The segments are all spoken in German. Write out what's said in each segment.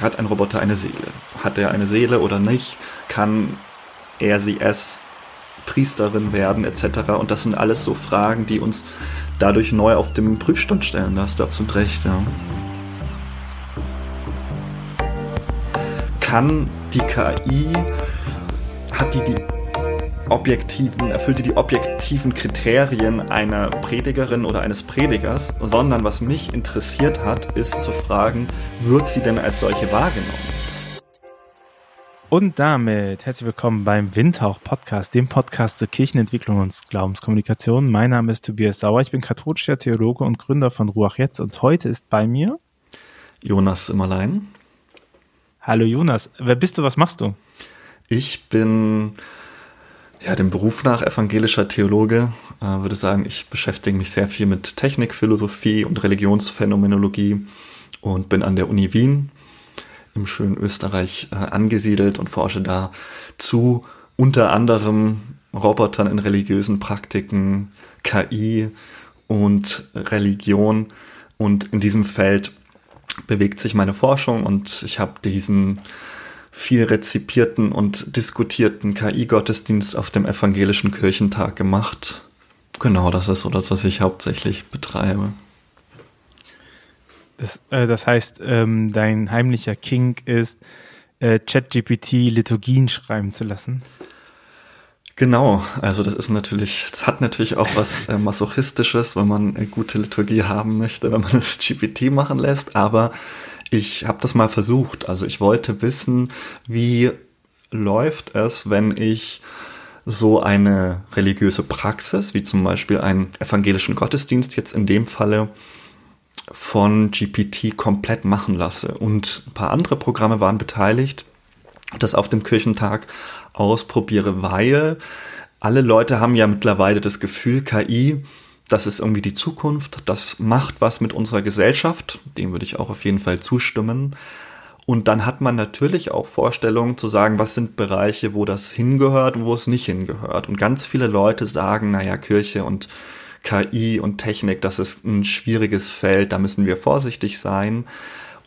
Hat ein Roboter eine Seele? Hat er eine Seele oder nicht? Kann er sie es Priesterin werden etc. Und das sind alles so Fragen, die uns dadurch neu auf dem Prüfstand stellen. Da hast du absolut recht, ja. Kann die KI, hat die die objektiven, erfüllt die die objektiven Kriterien einer Predigerin oder eines Predigers, sondern was mich interessiert hat, ist zu fragen, wird sie denn als solche wahrgenommen? Und damit herzlich willkommen beim Windhauch Podcast, dem Podcast zur Kirchenentwicklung und Glaubenskommunikation. Mein Name ist Tobias Sauer, ich bin katholischer Theologe und Gründer von Ruach Jetzt und heute ist bei mir Jonas Immerlein. Hallo Jonas, wer bist du, was machst du? Ich bin ja dem Beruf nach evangelischer Theologe, äh, würde sagen, ich beschäftige mich sehr viel mit Technik, Philosophie und Religionsphänomenologie und bin an der Uni Wien im schönen Österreich äh, angesiedelt und forsche da zu unter anderem Robotern in religiösen Praktiken, KI und Religion. Und in diesem Feld bewegt sich meine Forschung und ich habe diesen viel rezipierten und diskutierten KI-Gottesdienst auf dem evangelischen Kirchentag gemacht. Genau, das ist so das, was ich hauptsächlich betreibe. Das, äh, das heißt, ähm, dein heimlicher Kink ist, äh, ChatGPT Liturgien schreiben zu lassen. Genau, also das ist natürlich, das hat natürlich auch was äh, Masochistisches, wenn man eine gute Liturgie haben möchte, wenn man das GPT machen lässt, aber ich habe das mal versucht. Also ich wollte wissen, wie läuft es, wenn ich so eine religiöse Praxis, wie zum Beispiel einen evangelischen Gottesdienst jetzt in dem Falle, von GPT komplett machen lasse. Und ein paar andere Programme waren beteiligt, das auf dem Kirchentag ausprobiere, weil alle Leute haben ja mittlerweile das Gefühl, KI, das ist irgendwie die Zukunft, das macht was mit unserer Gesellschaft, dem würde ich auch auf jeden Fall zustimmen. Und dann hat man natürlich auch Vorstellungen zu sagen, was sind Bereiche, wo das hingehört und wo es nicht hingehört. Und ganz viele Leute sagen, naja, Kirche und KI und Technik, das ist ein schwieriges Feld, da müssen wir vorsichtig sein.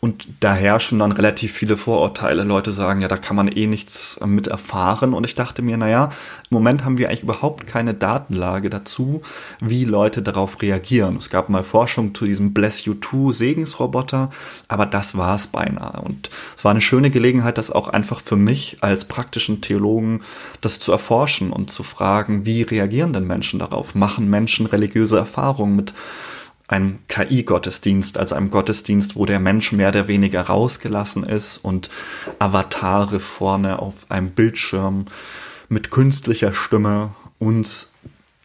Und da herrschen dann relativ viele Vorurteile. Leute sagen, ja, da kann man eh nichts mit erfahren. Und ich dachte mir, naja, im Moment haben wir eigentlich überhaupt keine Datenlage dazu, wie Leute darauf reagieren. Es gab mal Forschung zu diesem Bless You Too Segensroboter, aber das war es beinahe. Und es war eine schöne Gelegenheit, das auch einfach für mich als praktischen Theologen das zu erforschen und zu fragen, wie reagieren denn Menschen darauf? Machen Menschen religiöse Erfahrungen mit ein KI-Gottesdienst, also einem Gottesdienst, wo der Mensch mehr oder weniger rausgelassen ist und Avatare vorne auf einem Bildschirm mit künstlicher Stimme uns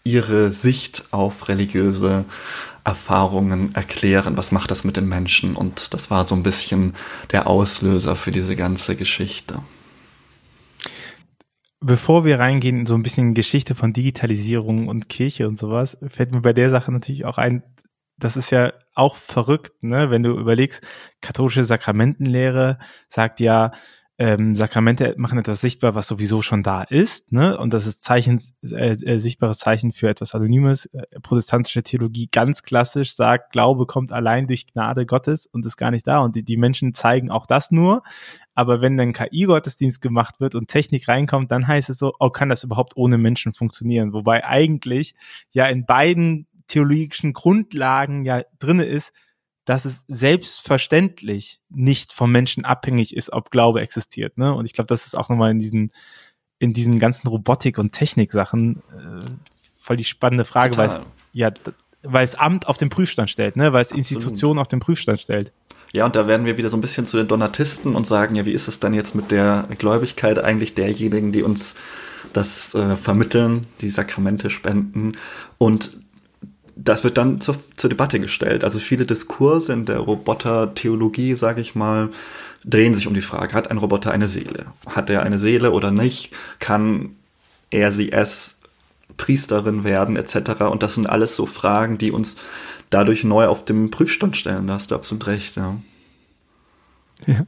ihre Sicht auf religiöse Erfahrungen erklären. Was macht das mit den Menschen? Und das war so ein bisschen der Auslöser für diese ganze Geschichte. Bevor wir reingehen, so ein bisschen Geschichte von Digitalisierung und Kirche und sowas, fällt mir bei der Sache natürlich auch ein, das ist ja auch verrückt, ne? Wenn du überlegst, katholische Sakramentenlehre sagt ja, ähm, Sakramente machen etwas sichtbar, was sowieso schon da ist, ne? Und das ist Zeichen, äh, äh, sichtbares Zeichen für etwas Anonymes. Äh, protestantische Theologie ganz klassisch sagt, Glaube kommt allein durch Gnade Gottes und ist gar nicht da. Und die, die Menschen zeigen auch das nur. Aber wenn dann KI-Gottesdienst gemacht wird und Technik reinkommt, dann heißt es so, oh, kann das überhaupt ohne Menschen funktionieren? Wobei eigentlich ja in beiden theologischen Grundlagen ja drinne ist, dass es selbstverständlich nicht vom Menschen abhängig ist, ob Glaube existiert. Ne? Und ich glaube, das ist auch nochmal in diesen, in diesen ganzen Robotik- und Technik-Sachen äh, voll die spannende Frage, weil es, ja, weil es Amt auf den Prüfstand stellt, ne? weil es Institutionen auf den Prüfstand stellt. Ja, und da werden wir wieder so ein bisschen zu den Donatisten und sagen, ja, wie ist es dann jetzt mit der Gläubigkeit eigentlich derjenigen, die uns das äh, vermitteln, die Sakramente spenden. Und das wird dann zur, zur Debatte gestellt. Also viele Diskurse in der Robotertheologie, sage ich mal, drehen sich um die Frage, hat ein Roboter eine Seele? Hat er eine Seele oder nicht? Kann er sie es Priesterin werden etc. Und das sind alles so Fragen, die uns dadurch neu auf dem Prüfstand stellen. Da hast du absolut recht, ja. Ja,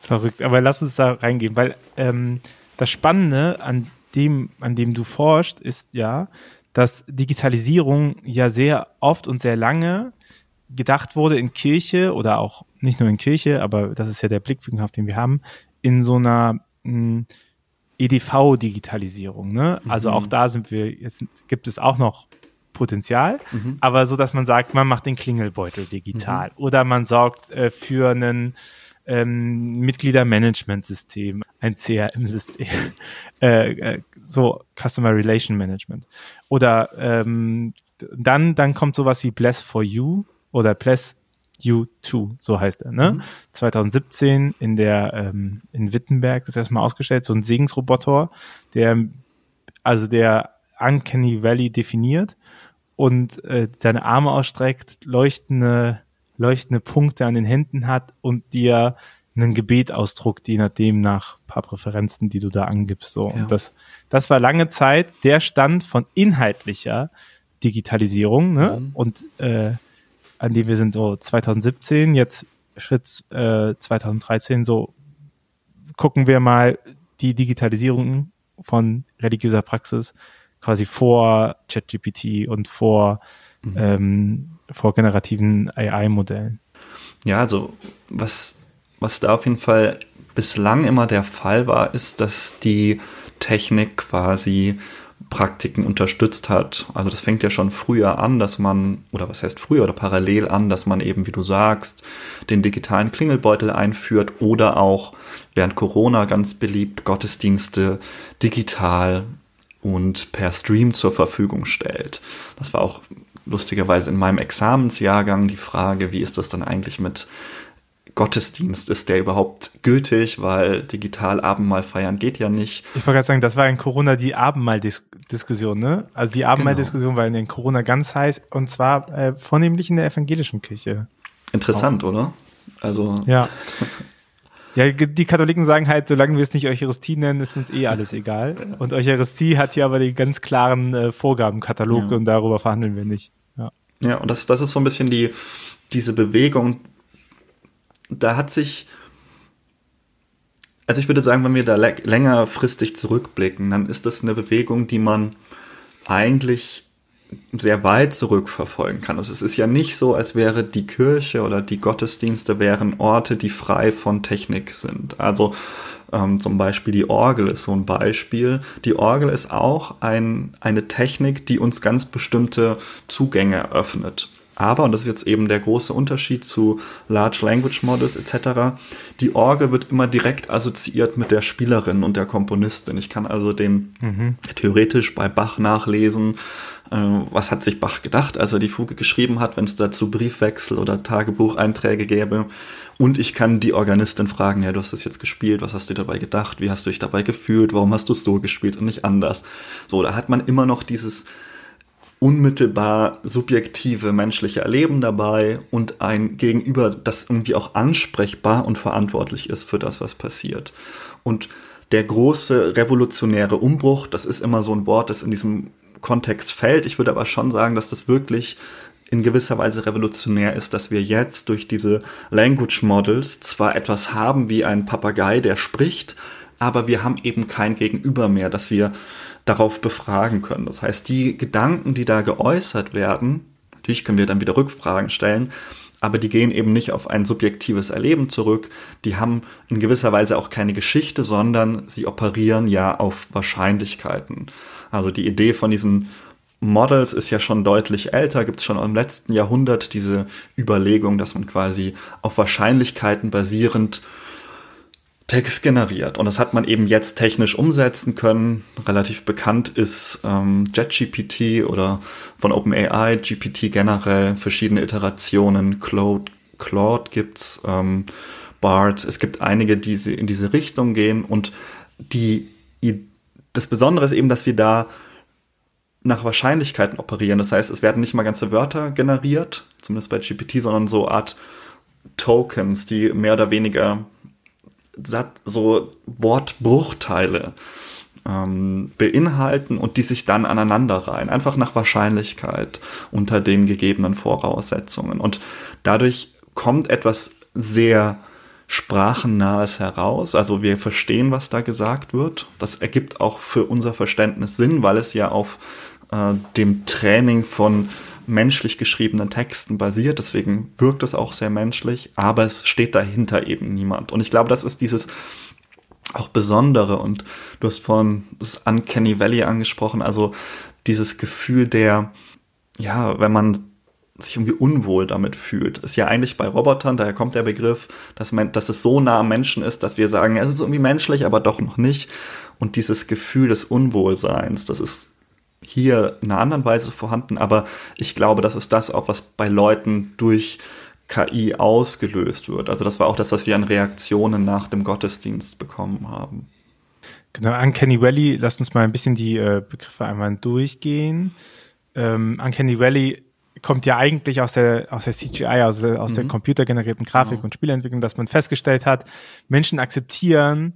verrückt. Aber lass uns da reingehen, weil ähm, das Spannende an dem, an dem du forschst, ist ja, dass Digitalisierung ja sehr oft und sehr lange gedacht wurde in Kirche oder auch nicht nur in Kirche, aber das ist ja der Blickwinkel, auf den wir haben, in so einer hm, EDV-Digitalisierung. Ne? Also mhm. auch da sind wir, jetzt gibt es auch noch Potenzial, mhm. aber so, dass man sagt, man macht den Klingelbeutel digital mhm. oder man sorgt äh, für einen ähm, Mitgliedermanagementsystem, ein CRM-System, äh, äh, so Customer Relation Management. Oder ähm, dann, dann kommt sowas wie Bless for You oder Bless You Too, so heißt er, ne? Mhm. 2017 in der ähm, in Wittenberg das erstmal ausgestellt, so ein Segensroboter, der also der Uncanny Valley definiert und äh, seine Arme ausstreckt, leuchtende, leuchtende Punkte an den Händen hat und dir einen Gebet ausdruckt, je nachdem nach paar Präferenzen, die du da angibst. So. Ja. Und das, das war lange Zeit der Stand von inhaltlicher Digitalisierung, ne? Mhm. Und äh, an dem wir sind so 2017, jetzt Schritt äh, 2013, so gucken wir mal die Digitalisierung von religiöser Praxis quasi vor ChatGPT und vor, mhm. ähm, vor generativen AI-Modellen. Ja, also was, was da auf jeden Fall bislang immer der Fall war, ist, dass die Technik quasi Praktiken unterstützt hat. Also das fängt ja schon früher an, dass man, oder was heißt früher oder parallel an, dass man eben, wie du sagst, den digitalen Klingelbeutel einführt oder auch während Corona ganz beliebt Gottesdienste digital und per Stream zur Verfügung stellt. Das war auch lustigerweise in meinem Examensjahrgang die Frage, wie ist das dann eigentlich mit Gottesdienst? Ist der überhaupt gültig? Weil digital Abendmahl feiern geht ja nicht. Ich wollte gerade sagen, das war in Corona die Abendmahl-Diskussion, ne? Also die Abendmahl-Diskussion genau. war in Corona ganz heiß und zwar äh, vornehmlich in der evangelischen Kirche. Interessant, auch. oder? Also. Ja. Ja, die Katholiken sagen halt, solange wir es nicht Eucharistie nennen, ist uns eh alles egal. Und Eucharistie hat hier aber den ganz klaren äh, Vorgabenkatalog ja. und darüber verhandeln wir nicht. Ja, ja und das, das ist so ein bisschen die, diese Bewegung. Da hat sich, also ich würde sagen, wenn wir da längerfristig zurückblicken, dann ist das eine Bewegung, die man eigentlich sehr weit zurückverfolgen kann. Also es ist ja nicht so, als wäre die Kirche oder die Gottesdienste wären Orte, die frei von Technik sind. Also ähm, zum Beispiel die Orgel ist so ein Beispiel. Die Orgel ist auch ein, eine Technik, die uns ganz bestimmte Zugänge eröffnet. Aber, und das ist jetzt eben der große Unterschied zu Large Language Models etc., die Orgel wird immer direkt assoziiert mit der Spielerin und der Komponistin. Ich kann also den mhm. theoretisch bei Bach nachlesen, äh, was hat sich Bach gedacht, als er die Fuge geschrieben hat, wenn es dazu Briefwechsel oder Tagebucheinträge gäbe. Und ich kann die Organistin fragen, ja, du hast das jetzt gespielt, was hast du dabei gedacht, wie hast du dich dabei gefühlt, warum hast du es so gespielt und nicht anders. So, da hat man immer noch dieses unmittelbar subjektive menschliche Erleben dabei und ein Gegenüber, das irgendwie auch ansprechbar und verantwortlich ist für das, was passiert. Und der große revolutionäre Umbruch, das ist immer so ein Wort, das in diesem Kontext fällt. Ich würde aber schon sagen, dass das wirklich in gewisser Weise revolutionär ist, dass wir jetzt durch diese Language Models zwar etwas haben wie ein Papagei, der spricht, aber wir haben eben kein Gegenüber mehr, das wir darauf befragen können. Das heißt, die Gedanken, die da geäußert werden, natürlich können wir dann wieder Rückfragen stellen, aber die gehen eben nicht auf ein subjektives Erleben zurück. Die haben in gewisser Weise auch keine Geschichte, sondern sie operieren ja auf Wahrscheinlichkeiten. Also die Idee von diesen Models ist ja schon deutlich älter, gibt es schon im letzten Jahrhundert diese Überlegung, dass man quasi auf Wahrscheinlichkeiten basierend Text generiert. Und das hat man eben jetzt technisch umsetzen können. Relativ bekannt ist ähm, JetGPT oder von OpenAI, GPT generell, verschiedene Iterationen, Claude, Claude gibt's, ähm, BART. Es gibt einige, die in diese Richtung gehen. Und die das Besondere ist eben, dass wir da nach Wahrscheinlichkeiten operieren. Das heißt, es werden nicht mal ganze Wörter generiert, zumindest bei GPT, sondern so Art Tokens, die mehr oder weniger so Wortbruchteile ähm, beinhalten und die sich dann aneinanderreihen, einfach nach Wahrscheinlichkeit unter den gegebenen Voraussetzungen. Und dadurch kommt etwas sehr Sprachennahes heraus. Also wir verstehen, was da gesagt wird. Das ergibt auch für unser Verständnis Sinn, weil es ja auf äh, dem Training von menschlich geschriebenen Texten basiert, deswegen wirkt es auch sehr menschlich, aber es steht dahinter eben niemand. Und ich glaube, das ist dieses auch Besondere und du hast vorhin das Uncanny Valley angesprochen, also dieses Gefühl der, ja, wenn man sich irgendwie unwohl damit fühlt. Ist ja eigentlich bei Robotern, daher kommt der Begriff, dass, man, dass es so nah am Menschen ist, dass wir sagen, es ist irgendwie menschlich, aber doch noch nicht. Und dieses Gefühl des Unwohlseins, das ist hier in einer anderen Weise vorhanden, aber ich glaube, das ist das auch, was bei Leuten durch KI ausgelöst wird. Also das war auch das, was wir an Reaktionen nach dem Gottesdienst bekommen haben. Genau, Uncanny Valley, lasst uns mal ein bisschen die äh, Begriffe einmal durchgehen. Ähm, Uncanny Valley kommt ja eigentlich aus der, aus der CGI, also aus mhm. der computergenerierten Grafik genau. und Spielentwicklung, dass man festgestellt hat, Menschen akzeptieren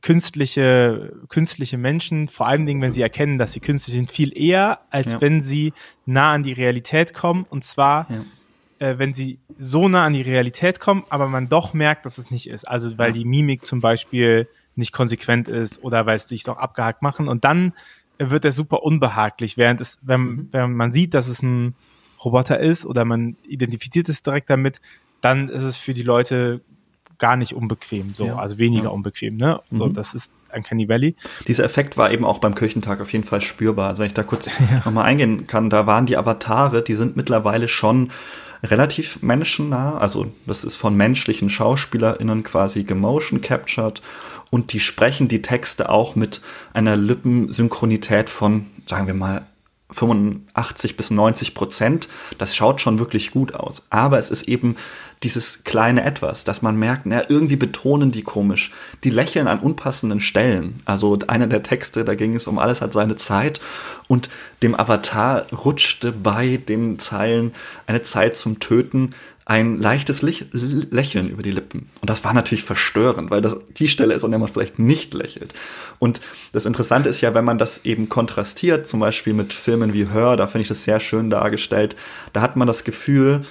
künstliche, künstliche Menschen, vor allen Dingen, wenn sie erkennen, dass sie künstlich sind, viel eher, als ja. wenn sie nah an die Realität kommen. Und zwar, ja. äh, wenn sie so nah an die Realität kommen, aber man doch merkt, dass es nicht ist. Also, weil ja. die Mimik zum Beispiel nicht konsequent ist oder weil es sich doch abgehakt machen. Und dann wird er super unbehaglich, während es, wenn, mhm. wenn man sieht, dass es ein Roboter ist oder man identifiziert es direkt damit, dann ist es für die Leute gar nicht unbequem, so, ja. also weniger ja. unbequem, ne? So, mhm. das ist ein Canny Valley. Dieser Effekt war eben auch beim Kirchentag auf jeden Fall spürbar. Also wenn ich da kurz ja. nochmal eingehen kann, da waren die Avatare, die sind mittlerweile schon relativ menschennah. Also das ist von menschlichen SchauspielerInnen quasi gemotion captured und die sprechen die Texte auch mit einer Lippensynchronität von, sagen wir mal, 85 bis 90 Prozent. Das schaut schon wirklich gut aus. Aber es ist eben dieses kleine Etwas, dass man merkt, na, irgendwie betonen die komisch. Die lächeln an unpassenden Stellen. Also einer der Texte, da ging es um alles hat seine Zeit und dem Avatar rutschte bei den Zeilen eine Zeit zum Töten ein leichtes Lächeln über die Lippen. Und das war natürlich verstörend, weil das die Stelle ist, an der man vielleicht nicht lächelt. Und das Interessante ist ja, wenn man das eben kontrastiert, zum Beispiel mit Filmen wie Hör, da finde ich das sehr schön dargestellt, da hat man das Gefühl,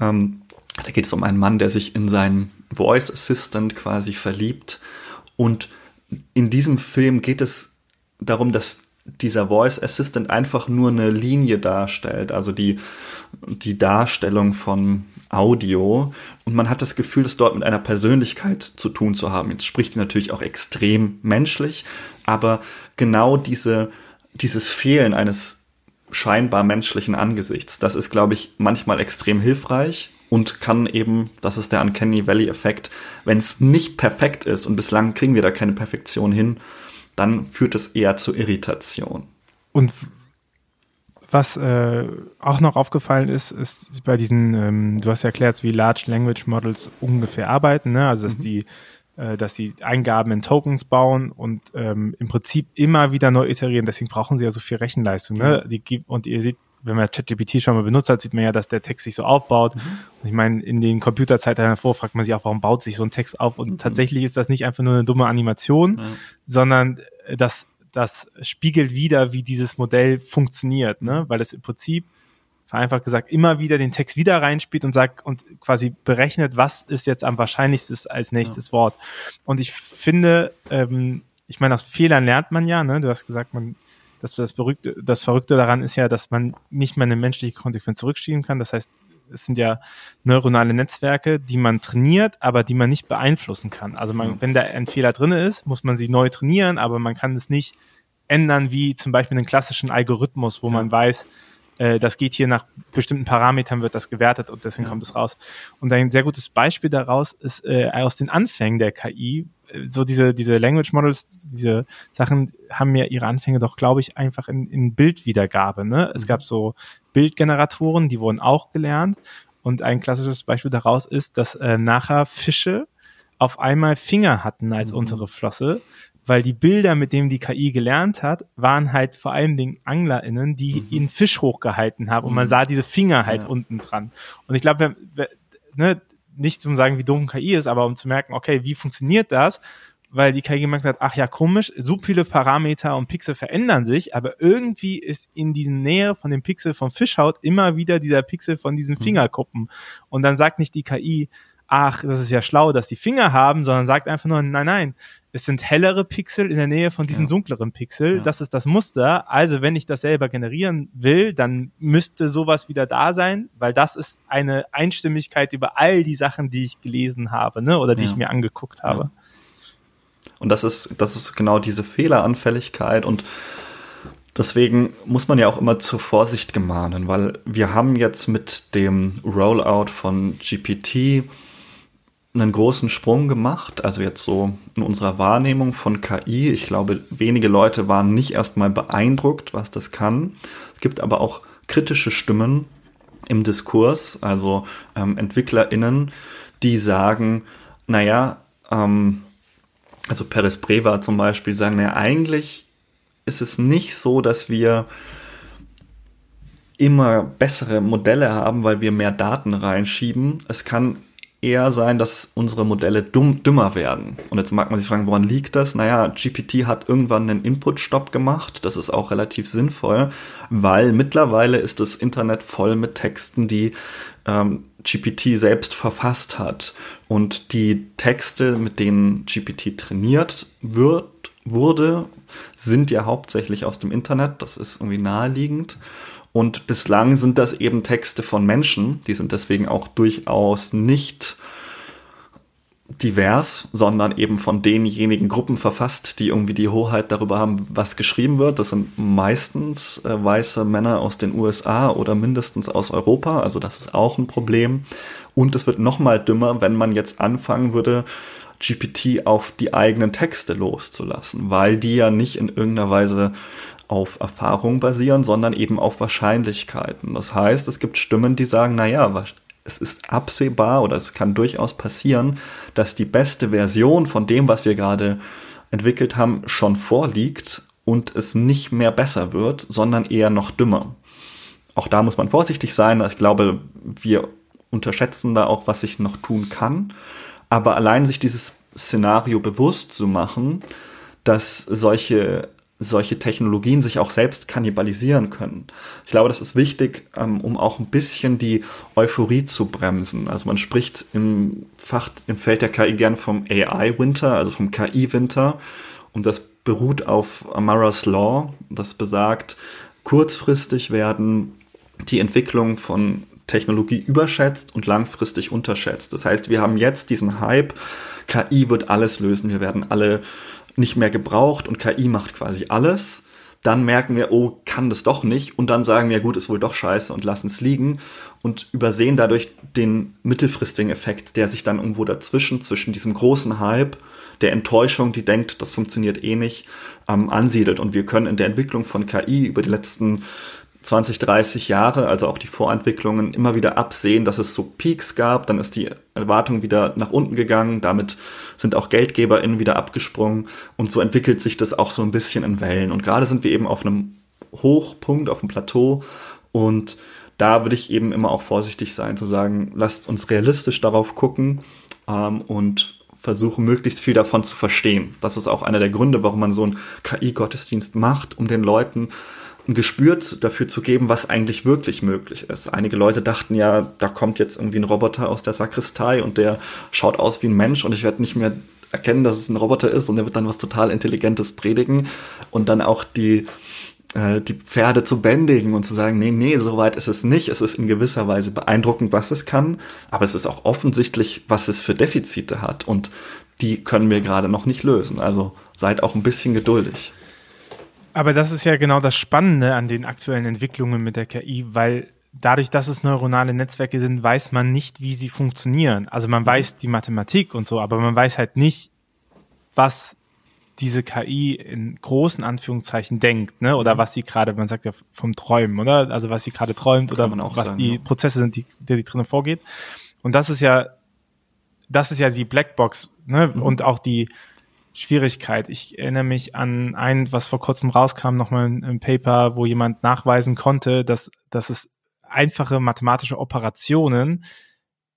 ähm, da geht es um einen Mann, der sich in seinen Voice Assistant quasi verliebt. Und in diesem Film geht es darum, dass dieser Voice Assistant einfach nur eine Linie darstellt, also die, die Darstellung von Audio und man hat das Gefühl, es dort mit einer Persönlichkeit zu tun zu haben. Jetzt spricht sie natürlich auch extrem menschlich, aber genau diese, dieses Fehlen eines scheinbar menschlichen Angesichts, das ist, glaube ich, manchmal extrem hilfreich und kann eben, das ist der Uncanny Valley Effekt, wenn es nicht perfekt ist und bislang kriegen wir da keine Perfektion hin, dann führt es eher zu Irritation. Und was äh, auch noch aufgefallen ist, ist bei diesen, ähm, du hast ja erklärt, wie Large Language Models ungefähr arbeiten, ne? Also dass mhm. die, äh, dass sie Eingaben in Tokens bauen und ähm, im Prinzip immer wieder neu iterieren. Deswegen brauchen sie ja so viel Rechenleistung. Ne? Die, und ihr seht, wenn man ChatGPT schon mal benutzt hat, sieht man ja, dass der Text sich so aufbaut. Mhm. Und ich meine, in den Computerzeiten davor fragt man sich auch, warum baut sich so ein Text auf? Und mhm. tatsächlich ist das nicht einfach nur eine dumme Animation, mhm. sondern äh, das das spiegelt wieder, wie dieses Modell funktioniert, ne? Weil es im Prinzip vereinfacht gesagt immer wieder den Text wieder reinspielt und sagt und quasi berechnet, was ist jetzt am wahrscheinlichsten als nächstes ja. Wort. Und ich finde, ähm, ich meine, aus Fehlern lernt man ja, ne? Du hast gesagt, man, dass das Verrückte, das Verrückte daran ist ja, dass man nicht mehr eine menschliche Konsequenz zurückschieben kann. Das heißt, es sind ja neuronale Netzwerke, die man trainiert, aber die man nicht beeinflussen kann. Also man, wenn da ein Fehler drin ist, muss man sie neu trainieren, aber man kann es nicht ändern, wie zum Beispiel einen klassischen Algorithmus, wo ja. man weiß, äh, das geht hier nach bestimmten Parametern, wird das gewertet und deswegen ja. kommt es raus. Und ein sehr gutes Beispiel daraus ist äh, aus den Anfängen der KI, so diese, diese Language Models, diese Sachen haben ja ihre Anfänge doch, glaube ich, einfach in, in Bildwiedergabe. Ne? Es mhm. gab so Bildgeneratoren, die wurden auch gelernt. Und ein klassisches Beispiel daraus ist, dass äh, nachher Fische auf einmal Finger hatten als mhm. untere Flosse, weil die Bilder, mit denen die KI gelernt hat, waren halt vor allen Dingen AnglerInnen, die mhm. ihren Fisch hochgehalten haben und man mhm. sah diese Finger halt ja. unten dran. Und ich glaube, ne, nicht zum sagen, wie dumm KI ist, aber um zu merken, okay, wie funktioniert das? Weil die KI gemerkt hat, ach ja, komisch, so viele Parameter und Pixel verändern sich, aber irgendwie ist in diesen Nähe von dem Pixel vom Fischhaut immer wieder dieser Pixel von diesen mhm. Fingerkuppen. Und dann sagt nicht die KI, ach, das ist ja schlau, dass die Finger haben, sondern sagt einfach nur, nein, nein, es sind hellere Pixel in der Nähe von diesen ja. dunkleren Pixel. Ja. Das ist das Muster. Also wenn ich das selber generieren will, dann müsste sowas wieder da sein, weil das ist eine Einstimmigkeit über all die Sachen, die ich gelesen habe, ne, oder die ja. ich mir angeguckt habe. Und das ist, das ist genau diese Fehleranfälligkeit und Deswegen muss man ja auch immer zur Vorsicht gemahnen, weil wir haben jetzt mit dem Rollout von GPT einen großen Sprung gemacht, also jetzt so in unserer Wahrnehmung von KI. Ich glaube, wenige Leute waren nicht erstmal beeindruckt, was das kann. Es gibt aber auch kritische Stimmen im Diskurs, also ähm, EntwicklerInnen, die sagen, naja, ähm, also Peres Breva zum Beispiel sagen, naja, eigentlich ist es nicht so, dass wir immer bessere Modelle haben, weil wir mehr Daten reinschieben. Es kann eher sein, dass unsere Modelle dumm, dümmer werden. Und jetzt mag man sich fragen, woran liegt das? Naja, GPT hat irgendwann einen Input-Stop gemacht. Das ist auch relativ sinnvoll, weil mittlerweile ist das Internet voll mit Texten, die ähm, GPT selbst verfasst hat. Und die Texte, mit denen GPT trainiert wird, wurde, sind ja hauptsächlich aus dem Internet. Das ist irgendwie naheliegend. Und bislang sind das eben Texte von Menschen, die sind deswegen auch durchaus nicht divers, sondern eben von denjenigen Gruppen verfasst, die irgendwie die Hoheit darüber haben, was geschrieben wird. Das sind meistens äh, weiße Männer aus den USA oder mindestens aus Europa. Also das ist auch ein Problem. Und es wird noch mal dümmer, wenn man jetzt anfangen würde, GPT auf die eigenen Texte loszulassen, weil die ja nicht in irgendeiner Weise auf Erfahrung basieren, sondern eben auf Wahrscheinlichkeiten. Das heißt, es gibt Stimmen, die sagen, naja, es ist absehbar oder es kann durchaus passieren, dass die beste Version von dem, was wir gerade entwickelt haben, schon vorliegt und es nicht mehr besser wird, sondern eher noch dümmer. Auch da muss man vorsichtig sein. Ich glaube, wir unterschätzen da auch, was sich noch tun kann. Aber allein sich dieses Szenario bewusst zu machen, dass solche solche Technologien sich auch selbst kannibalisieren können. Ich glaube, das ist wichtig, ähm, um auch ein bisschen die Euphorie zu bremsen. Also man spricht im Fach, im Feld der KI gern vom AI-Winter, also vom KI-Winter. Und das beruht auf Amara's Law, das besagt, kurzfristig werden die Entwicklung von Technologie überschätzt und langfristig unterschätzt. Das heißt, wir haben jetzt diesen Hype, KI wird alles lösen, wir werden alle nicht mehr gebraucht und KI macht quasi alles. Dann merken wir, oh, kann das doch nicht. Und dann sagen wir, gut, ist wohl doch scheiße und lassen es liegen und übersehen dadurch den mittelfristigen Effekt, der sich dann irgendwo dazwischen, zwischen diesem großen Hype, der Enttäuschung, die denkt, das funktioniert eh nicht, ähm, ansiedelt. Und wir können in der Entwicklung von KI über die letzten 20, 30 Jahre, also auch die Vorentwicklungen, immer wieder absehen, dass es so Peaks gab, dann ist die Erwartung wieder nach unten gegangen, damit sind auch GeldgeberInnen wieder abgesprungen und so entwickelt sich das auch so ein bisschen in Wellen. Und gerade sind wir eben auf einem Hochpunkt, auf einem Plateau und da würde ich eben immer auch vorsichtig sein zu sagen, lasst uns realistisch darauf gucken ähm, und versuchen, möglichst viel davon zu verstehen. Das ist auch einer der Gründe, warum man so einen KI-Gottesdienst macht, um den Leuten ein Gespür dafür zu geben, was eigentlich wirklich möglich ist. Einige Leute dachten ja, da kommt jetzt irgendwie ein Roboter aus der Sakristei und der schaut aus wie ein Mensch und ich werde nicht mehr erkennen, dass es ein Roboter ist und der wird dann was total Intelligentes predigen und dann auch die äh, die Pferde zu bändigen und zu sagen, nee, nee, so weit ist es nicht. Es ist in gewisser Weise beeindruckend, was es kann, aber es ist auch offensichtlich, was es für Defizite hat und die können wir gerade noch nicht lösen. Also seid auch ein bisschen geduldig. Aber das ist ja genau das Spannende an den aktuellen Entwicklungen mit der KI, weil dadurch, dass es neuronale Netzwerke sind, weiß man nicht, wie sie funktionieren. Also man weiß die Mathematik und so, aber man weiß halt nicht, was diese KI in großen Anführungszeichen denkt, ne? Oder was sie gerade, man sagt ja vom Träumen, oder? Also was sie gerade träumt oder was sagen, die ja. Prozesse sind, die, der die drinnen vorgeht. Und das ist ja, das ist ja die Blackbox, ne? Mhm. Und auch die, Schwierigkeit. Ich erinnere mich an ein, was vor kurzem rauskam, nochmal ein Paper, wo jemand nachweisen konnte, dass, dass es einfache mathematische Operationen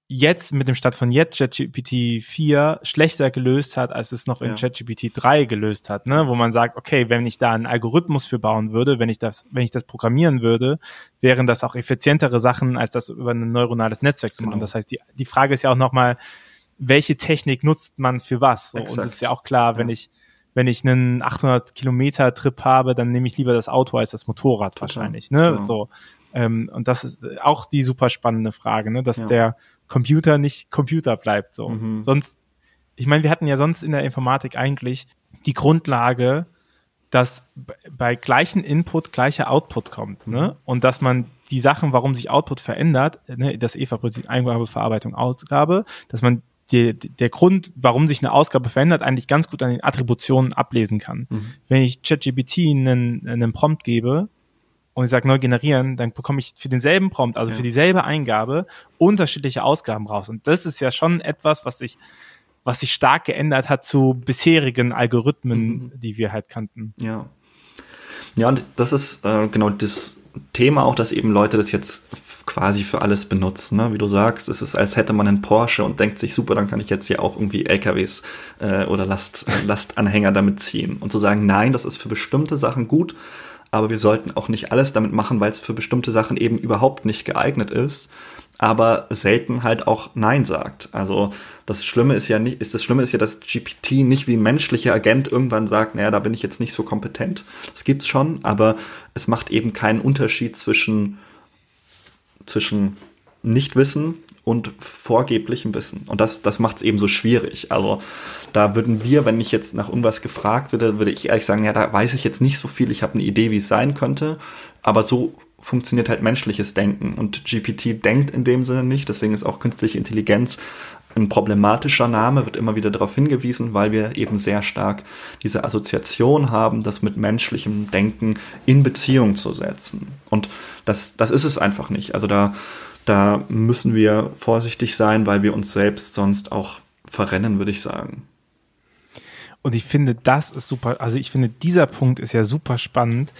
jetzt mit dem Start von jetzt ChatGPT 4 schlechter gelöst hat, als es noch ja. in ChatGPT 3 gelöst hat, ne? Wo man sagt, okay, wenn ich da einen Algorithmus für bauen würde, wenn ich das, wenn ich das programmieren würde, wären das auch effizientere Sachen, als das über ein neuronales Netzwerk zu machen. Genau. Das heißt, die, die Frage ist ja auch nochmal, mal welche Technik nutzt man für was. So. Und es ist ja auch klar, wenn ich wenn ich einen 800 Kilometer Trip habe, dann nehme ich lieber das Auto als das Motorrad Total. wahrscheinlich. Ne? Genau. So ähm, und das ist auch die super spannende Frage, ne? dass ja. der Computer nicht Computer bleibt. So mhm. sonst, ich meine, wir hatten ja sonst in der Informatik eigentlich die Grundlage, dass bei gleichen Input gleicher Output kommt, ne? Mhm. Und dass man die Sachen, warum sich Output verändert, ne, das EVA-Prinzip Eingabe, Verarbeitung, Ausgabe, dass man die, der Grund, warum sich eine Ausgabe verändert, eigentlich ganz gut an den Attributionen ablesen kann. Mhm. Wenn ich ChatGPT einen, einen Prompt gebe und ich sage neu generieren, dann bekomme ich für denselben Prompt, also ja. für dieselbe Eingabe, unterschiedliche Ausgaben raus. Und das ist ja schon etwas, was sich was sich stark geändert hat zu bisherigen Algorithmen, mhm. die wir halt kannten. Ja. Ja, und das ist äh, genau das Thema auch, dass eben Leute das jetzt quasi für alles benutzen. Ne? Wie du sagst, es ist, als hätte man einen Porsche und denkt sich, super, dann kann ich jetzt hier auch irgendwie LKWs äh, oder Last, äh, Lastanhänger damit ziehen. Und zu sagen, nein, das ist für bestimmte Sachen gut, aber wir sollten auch nicht alles damit machen, weil es für bestimmte Sachen eben überhaupt nicht geeignet ist aber selten halt auch Nein sagt. Also das Schlimme ist ja nicht, ist das Schlimme ist ja, dass GPT nicht wie ein menschlicher Agent irgendwann sagt, naja, da bin ich jetzt nicht so kompetent. Das gibt's schon, aber es macht eben keinen Unterschied zwischen, zwischen Nichtwissen und vorgeblichem Wissen. Und das, das macht es eben so schwierig. Also da würden wir, wenn ich jetzt nach irgendwas gefragt würde, würde ich ehrlich sagen, ja, da weiß ich jetzt nicht so viel, ich habe eine Idee, wie es sein könnte, aber so funktioniert halt menschliches Denken. Und GPT denkt in dem Sinne nicht, deswegen ist auch künstliche Intelligenz ein problematischer Name, wird immer wieder darauf hingewiesen, weil wir eben sehr stark diese Assoziation haben, das mit menschlichem Denken in Beziehung zu setzen. Und das, das ist es einfach nicht. Also da, da müssen wir vorsichtig sein, weil wir uns selbst sonst auch verrennen, würde ich sagen. Und ich finde, das ist super, also ich finde, dieser Punkt ist ja super spannend,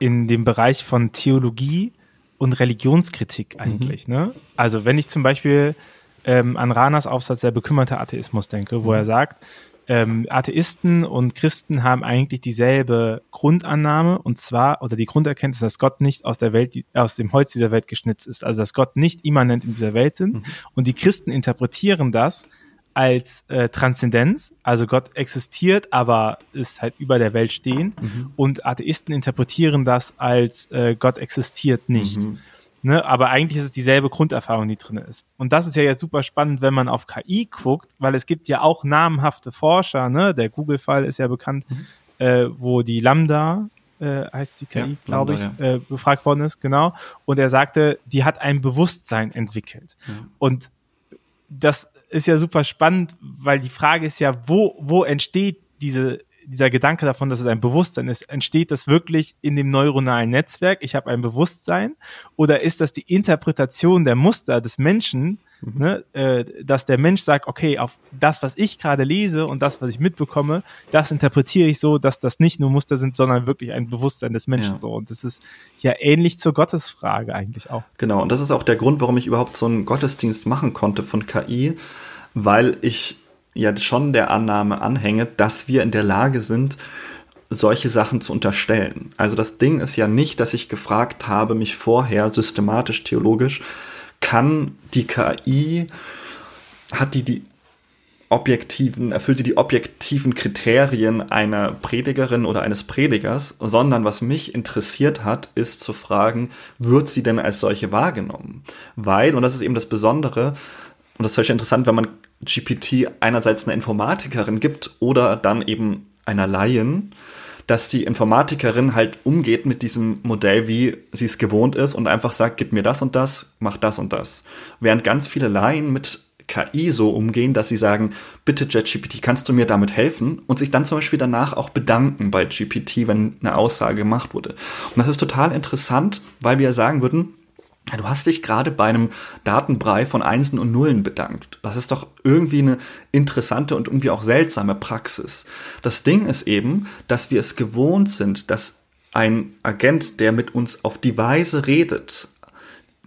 in dem Bereich von Theologie und Religionskritik mhm. eigentlich. Mhm. Ne? Also wenn ich zum Beispiel ähm, an Ranas Aufsatz Der bekümmerte Atheismus denke, wo mhm. er sagt, ähm, Atheisten und Christen haben eigentlich dieselbe Grundannahme und zwar oder die Grunderkenntnis, dass Gott nicht aus der Welt, aus dem Holz dieser Welt geschnitzt ist, also dass Gott nicht immanent in dieser Welt sind. Mhm. Und die Christen interpretieren das als äh, Transzendenz, also Gott existiert, aber ist halt über der Welt stehend. Mhm. Und Atheisten interpretieren das als äh, Gott existiert nicht. Mhm. Ne, aber eigentlich ist es dieselbe Grunderfahrung, die drin ist. Und das ist ja jetzt super spannend, wenn man auf KI guckt, weil es gibt ja auch namhafte Forscher, ne? Der Google-Fall ist ja bekannt, mhm. äh, wo die Lambda, äh, heißt die KI, ja, glaube ich, ja. äh, befragt worden ist, genau. Und er sagte, die hat ein Bewusstsein entwickelt. Ja. Und das ist ja super spannend, weil die Frage ist ja, wo, wo entsteht diese, dieser Gedanke davon, dass es ein Bewusstsein ist? Entsteht das wirklich in dem neuronalen Netzwerk? Ich habe ein Bewusstsein? Oder ist das die Interpretation der Muster des Menschen, Mhm. Ne, äh, dass der Mensch sagt, okay, auf das, was ich gerade lese und das, was ich mitbekomme, das interpretiere ich so, dass das nicht nur Muster sind, sondern wirklich ein Bewusstsein des Menschen ja. so. Und das ist ja ähnlich zur Gottesfrage eigentlich auch. Genau, und das ist auch der Grund, warum ich überhaupt so einen Gottesdienst machen konnte von KI, weil ich ja schon der Annahme anhänge, dass wir in der Lage sind, solche Sachen zu unterstellen. Also das Ding ist ja nicht, dass ich gefragt habe, mich vorher systematisch, theologisch, kann die KI, hat die die objektiven, erfüllt die die objektiven Kriterien einer Predigerin oder eines Predigers, sondern was mich interessiert hat, ist zu fragen, wird sie denn als solche wahrgenommen? Weil, und das ist eben das Besondere, und das ist vielleicht interessant, wenn man GPT einerseits einer Informatikerin gibt oder dann eben einer Laien, dass die Informatikerin halt umgeht mit diesem Modell, wie sie es gewohnt ist und einfach sagt, gib mir das und das, mach das und das. Während ganz viele Laien mit KI so umgehen, dass sie sagen, bitte JetGPT, kannst du mir damit helfen? Und sich dann zum Beispiel danach auch bedanken bei GPT, wenn eine Aussage gemacht wurde. Und das ist total interessant, weil wir sagen würden, Du hast dich gerade bei einem Datenbrei von Einsen und Nullen bedankt. Das ist doch irgendwie eine interessante und irgendwie auch seltsame Praxis. Das Ding ist eben, dass wir es gewohnt sind, dass ein Agent, der mit uns auf die Weise redet,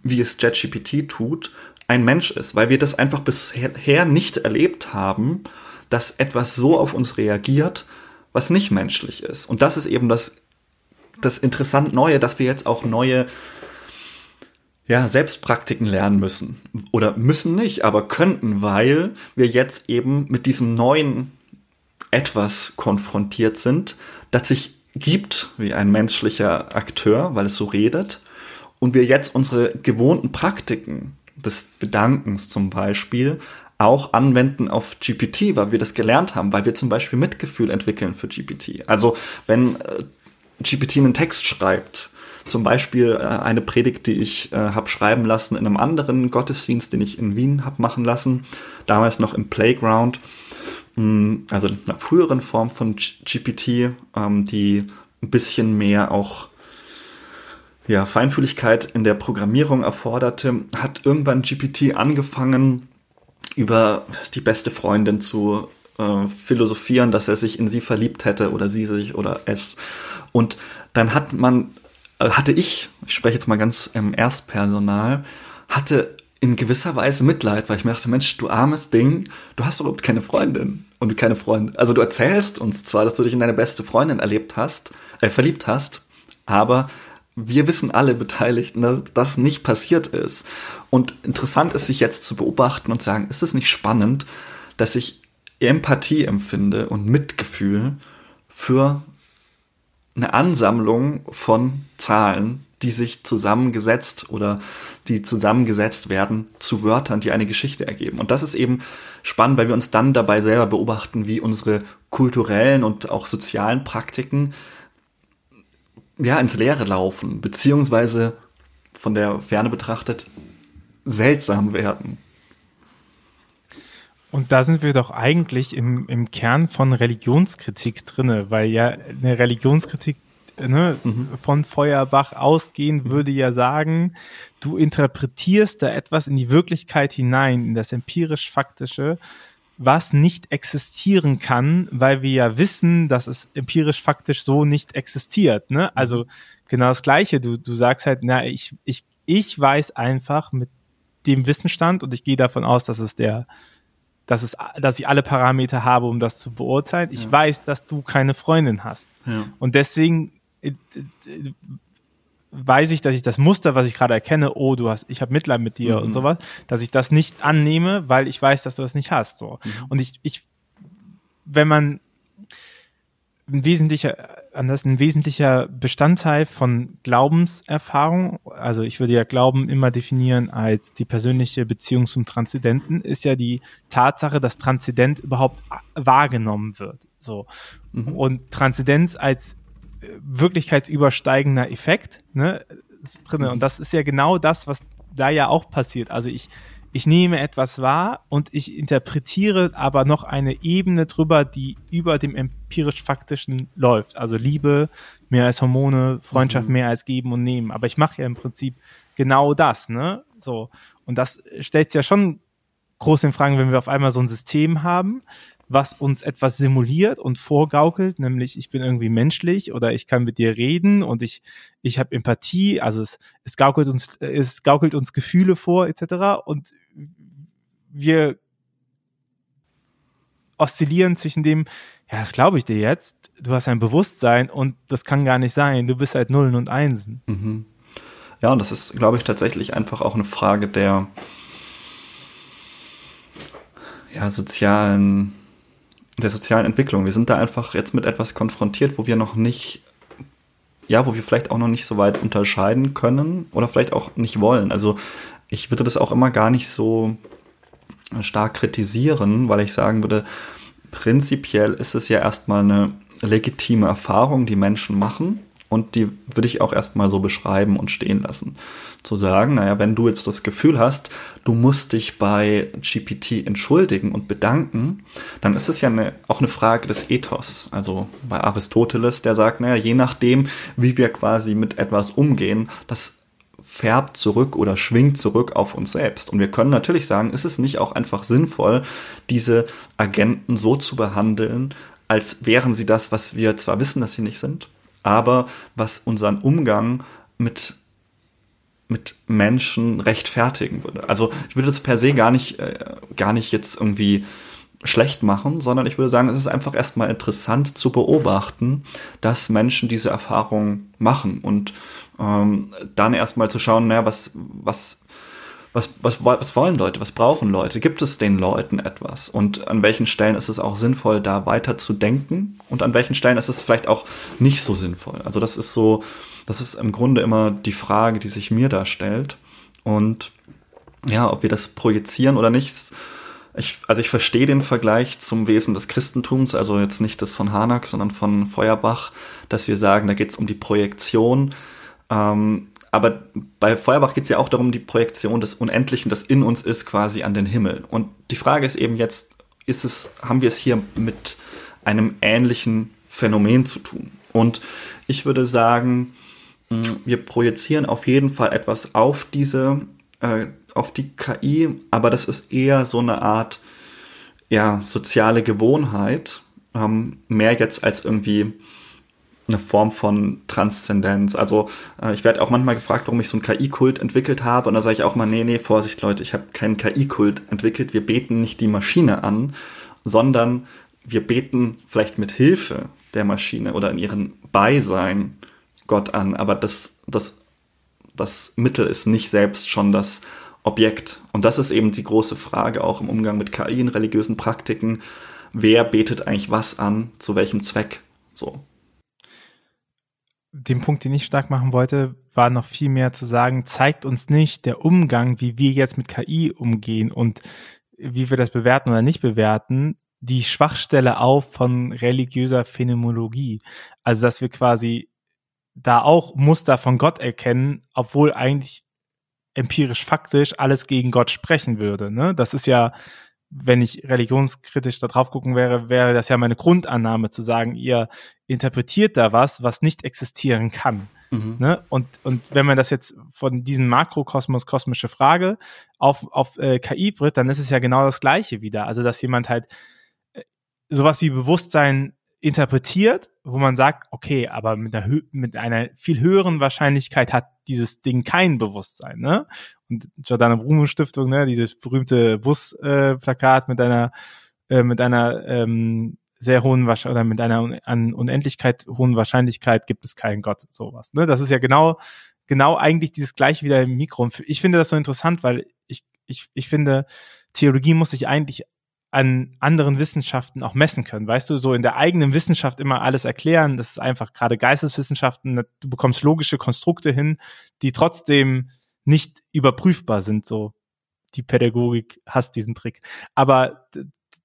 wie es JetGPT tut, ein Mensch ist, weil wir das einfach bisher nicht erlebt haben, dass etwas so auf uns reagiert, was nicht menschlich ist. Und das ist eben das, das interessant Neue, dass wir jetzt auch neue ja, Selbstpraktiken lernen müssen. Oder müssen nicht, aber könnten, weil wir jetzt eben mit diesem neuen etwas konfrontiert sind, das sich gibt wie ein menschlicher Akteur, weil es so redet, und wir jetzt unsere gewohnten Praktiken des Bedankens zum Beispiel auch anwenden auf GPT, weil wir das gelernt haben, weil wir zum Beispiel Mitgefühl entwickeln für GPT. Also wenn äh, GPT einen Text schreibt, zum Beispiel äh, eine Predigt, die ich äh, habe schreiben lassen in einem anderen Gottesdienst, den ich in Wien habe machen lassen, damals noch im Playground, mh, mm, also in einer früheren Form von GPT, ähm, die ein bisschen mehr auch ja, Feinfühligkeit in der Programmierung erforderte, hat irgendwann GPT angefangen, über die beste Freundin zu äh, philosophieren, dass er sich in sie verliebt hätte oder sie sich oder es. Und dann hat man, hatte ich, ich spreche jetzt mal ganz im Erstpersonal, hatte in gewisser Weise Mitleid, weil ich mir dachte, Mensch, du armes Ding, du hast überhaupt keine Freundin und keine Freunde. Also du erzählst uns zwar, dass du dich in deine beste Freundin erlebt hast, äh, verliebt hast, aber wir wissen alle Beteiligten, dass das nicht passiert ist. Und interessant ist, sich jetzt zu beobachten und sagen, ist es nicht spannend, dass ich Empathie empfinde und Mitgefühl für eine Ansammlung von Zahlen, die sich zusammengesetzt oder die zusammengesetzt werden zu Wörtern, die eine Geschichte ergeben. Und das ist eben spannend, weil wir uns dann dabei selber beobachten, wie unsere kulturellen und auch sozialen Praktiken ja, ins Leere laufen, beziehungsweise von der Ferne betrachtet seltsam werden. Und da sind wir doch eigentlich im, im Kern von Religionskritik drinne, weil ja eine Religionskritik ne, mhm. von Feuerbach ausgehen würde ja sagen, du interpretierst da etwas in die Wirklichkeit hinein, in das empirisch-faktische, was nicht existieren kann, weil wir ja wissen, dass es empirisch faktisch so nicht existiert. Ne? Mhm. Also genau das Gleiche. Du, du sagst halt, na, ich, ich, ich weiß einfach mit dem Wissenstand und ich gehe davon aus, dass es der, dass es, dass ich alle Parameter habe, um das zu beurteilen. Ich ja. weiß, dass du keine Freundin hast. Ja. Und deswegen äh, weiß ich, dass ich das Muster, was ich gerade erkenne, oh, du hast, ich habe Mitleid mit dir mhm. und sowas, dass ich das nicht annehme, weil ich weiß, dass du das nicht hast. So. Mhm. Und ich, ich, wenn man ein wesentlicher, anders, ein wesentlicher Bestandteil von Glaubenserfahrung, also ich würde ja Glauben immer definieren als die persönliche Beziehung zum Transzendenten, ist ja die Tatsache, dass Transzendent überhaupt wahrgenommen wird. So. Mhm. Und Transzendenz als wirklichkeitsübersteigender Effekt ne, drin. Und das ist ja genau das, was da ja auch passiert. Also ich, ich nehme etwas wahr und ich interpretiere aber noch eine Ebene drüber, die über dem empirisch-faktischen läuft. Also Liebe mehr als Hormone, Freundschaft mhm. mehr als geben und nehmen. Aber ich mache ja im Prinzip genau das, ne? So. Und das stellt ja schon groß in Frage, wenn wir auf einmal so ein System haben, was uns etwas simuliert und vorgaukelt, nämlich ich bin irgendwie menschlich oder ich kann mit dir reden und ich ich habe Empathie, also es, es gaukelt uns es gaukelt uns Gefühle vor etc. und wir oszillieren zwischen dem, ja, das glaube ich dir jetzt, du hast ein Bewusstsein und das kann gar nicht sein, du bist halt Nullen und Einsen. Mhm. Ja, und das ist, glaube ich, tatsächlich einfach auch eine Frage der ja, sozialen der sozialen Entwicklung. Wir sind da einfach jetzt mit etwas konfrontiert, wo wir noch nicht, ja, wo wir vielleicht auch noch nicht so weit unterscheiden können oder vielleicht auch nicht wollen. Also ich würde das auch immer gar nicht so stark kritisieren, weil ich sagen würde, prinzipiell ist es ja erstmal eine legitime Erfahrung, die Menschen machen und die würde ich auch erstmal so beschreiben und stehen lassen. Zu sagen, naja, wenn du jetzt das Gefühl hast, du musst dich bei GPT entschuldigen und bedanken, dann ist es ja eine, auch eine Frage des Ethos. Also bei Aristoteles, der sagt, naja, je nachdem, wie wir quasi mit etwas umgehen, das färbt zurück oder schwingt zurück auf uns selbst. Und wir können natürlich sagen, ist es nicht auch einfach sinnvoll, diese Agenten so zu behandeln, als wären sie das, was wir zwar wissen, dass sie nicht sind, aber was unseren Umgang mit mit Menschen rechtfertigen würde. Also ich würde das per se gar nicht, äh, gar nicht jetzt irgendwie schlecht machen, sondern ich würde sagen, es ist einfach erstmal interessant zu beobachten, dass Menschen diese Erfahrung machen und ähm, dann erstmal zu schauen, naja, was, was, was, was, was wollen Leute, was brauchen Leute, gibt es den Leuten etwas? Und an welchen Stellen ist es auch sinnvoll, da weiter zu denken? Und an welchen Stellen ist es vielleicht auch nicht so sinnvoll. Also das ist so, das ist im Grunde immer die Frage, die sich mir da stellt. Und ja, ob wir das projizieren oder nicht, ich, also ich verstehe den Vergleich zum Wesen des Christentums, also jetzt nicht das von Harnack, sondern von Feuerbach, dass wir sagen, da geht es um die Projektion. Ähm, aber bei Feuerbach geht es ja auch darum, die Projektion des Unendlichen, das in uns ist, quasi an den Himmel. Und die Frage ist eben jetzt, ist es, haben wir es hier mit einem ähnlichen Phänomen zu tun? Und ich würde sagen, wir projizieren auf jeden Fall etwas auf diese äh, auf die KI, aber das ist eher so eine Art ja, soziale Gewohnheit, ähm, mehr jetzt als irgendwie eine Form von Transzendenz. Also äh, ich werde auch manchmal gefragt, warum ich so einen KI-Kult entwickelt habe. Und da sage ich auch mal, nee, nee, Vorsicht Leute, ich habe keinen KI-Kult entwickelt. Wir beten nicht die Maschine an, sondern wir beten vielleicht mit Hilfe der Maschine oder in ihrem Beisein Gott an. Aber das, das, das Mittel ist nicht selbst schon das Objekt. Und das ist eben die große Frage auch im Umgang mit KI in religiösen Praktiken. Wer betet eigentlich was an, zu welchem Zweck? So. Den Punkt, den ich stark machen wollte, war noch viel mehr zu sagen, zeigt uns nicht der Umgang, wie wir jetzt mit KI umgehen und wie wir das bewerten oder nicht bewerten, die Schwachstelle auf von religiöser Phänomenologie. Also, dass wir quasi da auch Muster von Gott erkennen, obwohl eigentlich empirisch faktisch alles gegen Gott sprechen würde. Ne? Das ist ja, wenn ich religionskritisch da drauf gucken wäre, wäre das ja meine Grundannahme zu sagen, ihr interpretiert da was, was nicht existieren kann. Mhm. Ne? Und, und wenn man das jetzt von diesem Makrokosmos, kosmische Frage auf, auf äh, KI bricht, dann ist es ja genau das Gleiche wieder. Also, dass jemand halt äh, sowas wie Bewusstsein interpretiert, wo man sagt, okay, aber mit einer, mit einer viel höheren Wahrscheinlichkeit hat dieses Ding kein Bewusstsein, ne? Und Giordano Bruno Stiftung, ne, dieses berühmte Busplakat äh, mit einer äh, mit einer ähm, sehr hohen Wahrscheinlichkeit oder mit einer an Unendlichkeit hohen Wahrscheinlichkeit gibt es keinen Gott, sowas. Ne? Das ist ja genau genau eigentlich dieses gleiche wieder im Mikro. Ich finde das so interessant, weil ich ich ich finde Theologie muss sich eigentlich an anderen Wissenschaften auch messen können. Weißt du, so in der eigenen Wissenschaft immer alles erklären, das ist einfach gerade Geisteswissenschaften, du bekommst logische Konstrukte hin, die trotzdem nicht überprüfbar sind, so. Die Pädagogik hasst diesen Trick. Aber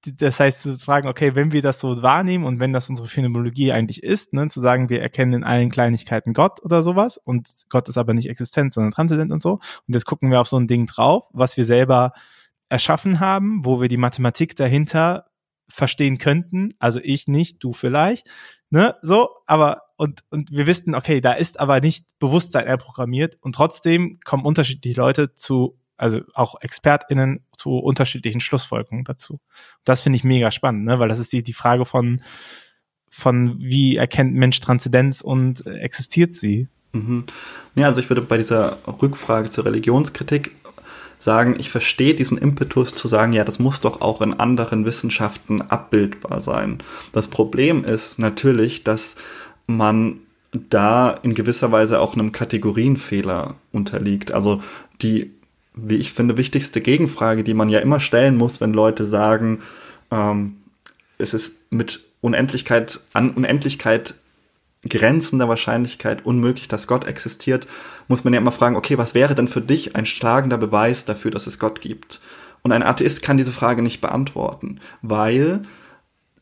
das heißt zu fragen, okay, wenn wir das so wahrnehmen und wenn das unsere Phänomenologie eigentlich ist, ne, zu sagen, wir erkennen in allen Kleinigkeiten Gott oder sowas und Gott ist aber nicht existent, sondern transzendent und so. Und jetzt gucken wir auf so ein Ding drauf, was wir selber erschaffen haben, wo wir die Mathematik dahinter verstehen könnten. Also ich nicht, du vielleicht, ne, so, aber und, und wir wissen, okay, da ist aber nicht Bewusstsein einprogrammiert und trotzdem kommen unterschiedliche Leute zu, also auch ExpertInnen zu unterschiedlichen Schlussfolgerungen dazu. Das finde ich mega spannend, ne, weil das ist die, die Frage von, von wie erkennt Mensch Transzendenz und existiert sie? Mhm. Ja, also ich würde bei dieser Rückfrage zur Religionskritik sagen, ich verstehe diesen Impetus zu sagen, ja, das muss doch auch in anderen Wissenschaften abbildbar sein. Das Problem ist natürlich, dass man da in gewisser Weise auch einem Kategorienfehler unterliegt. Also die, wie ich finde, wichtigste Gegenfrage, die man ja immer stellen muss, wenn Leute sagen, ähm, es ist mit Unendlichkeit, an Unendlichkeit grenzender Wahrscheinlichkeit unmöglich, dass Gott existiert, muss man ja immer fragen, okay, was wäre denn für dich ein schlagender Beweis dafür, dass es Gott gibt? Und ein Atheist kann diese Frage nicht beantworten, weil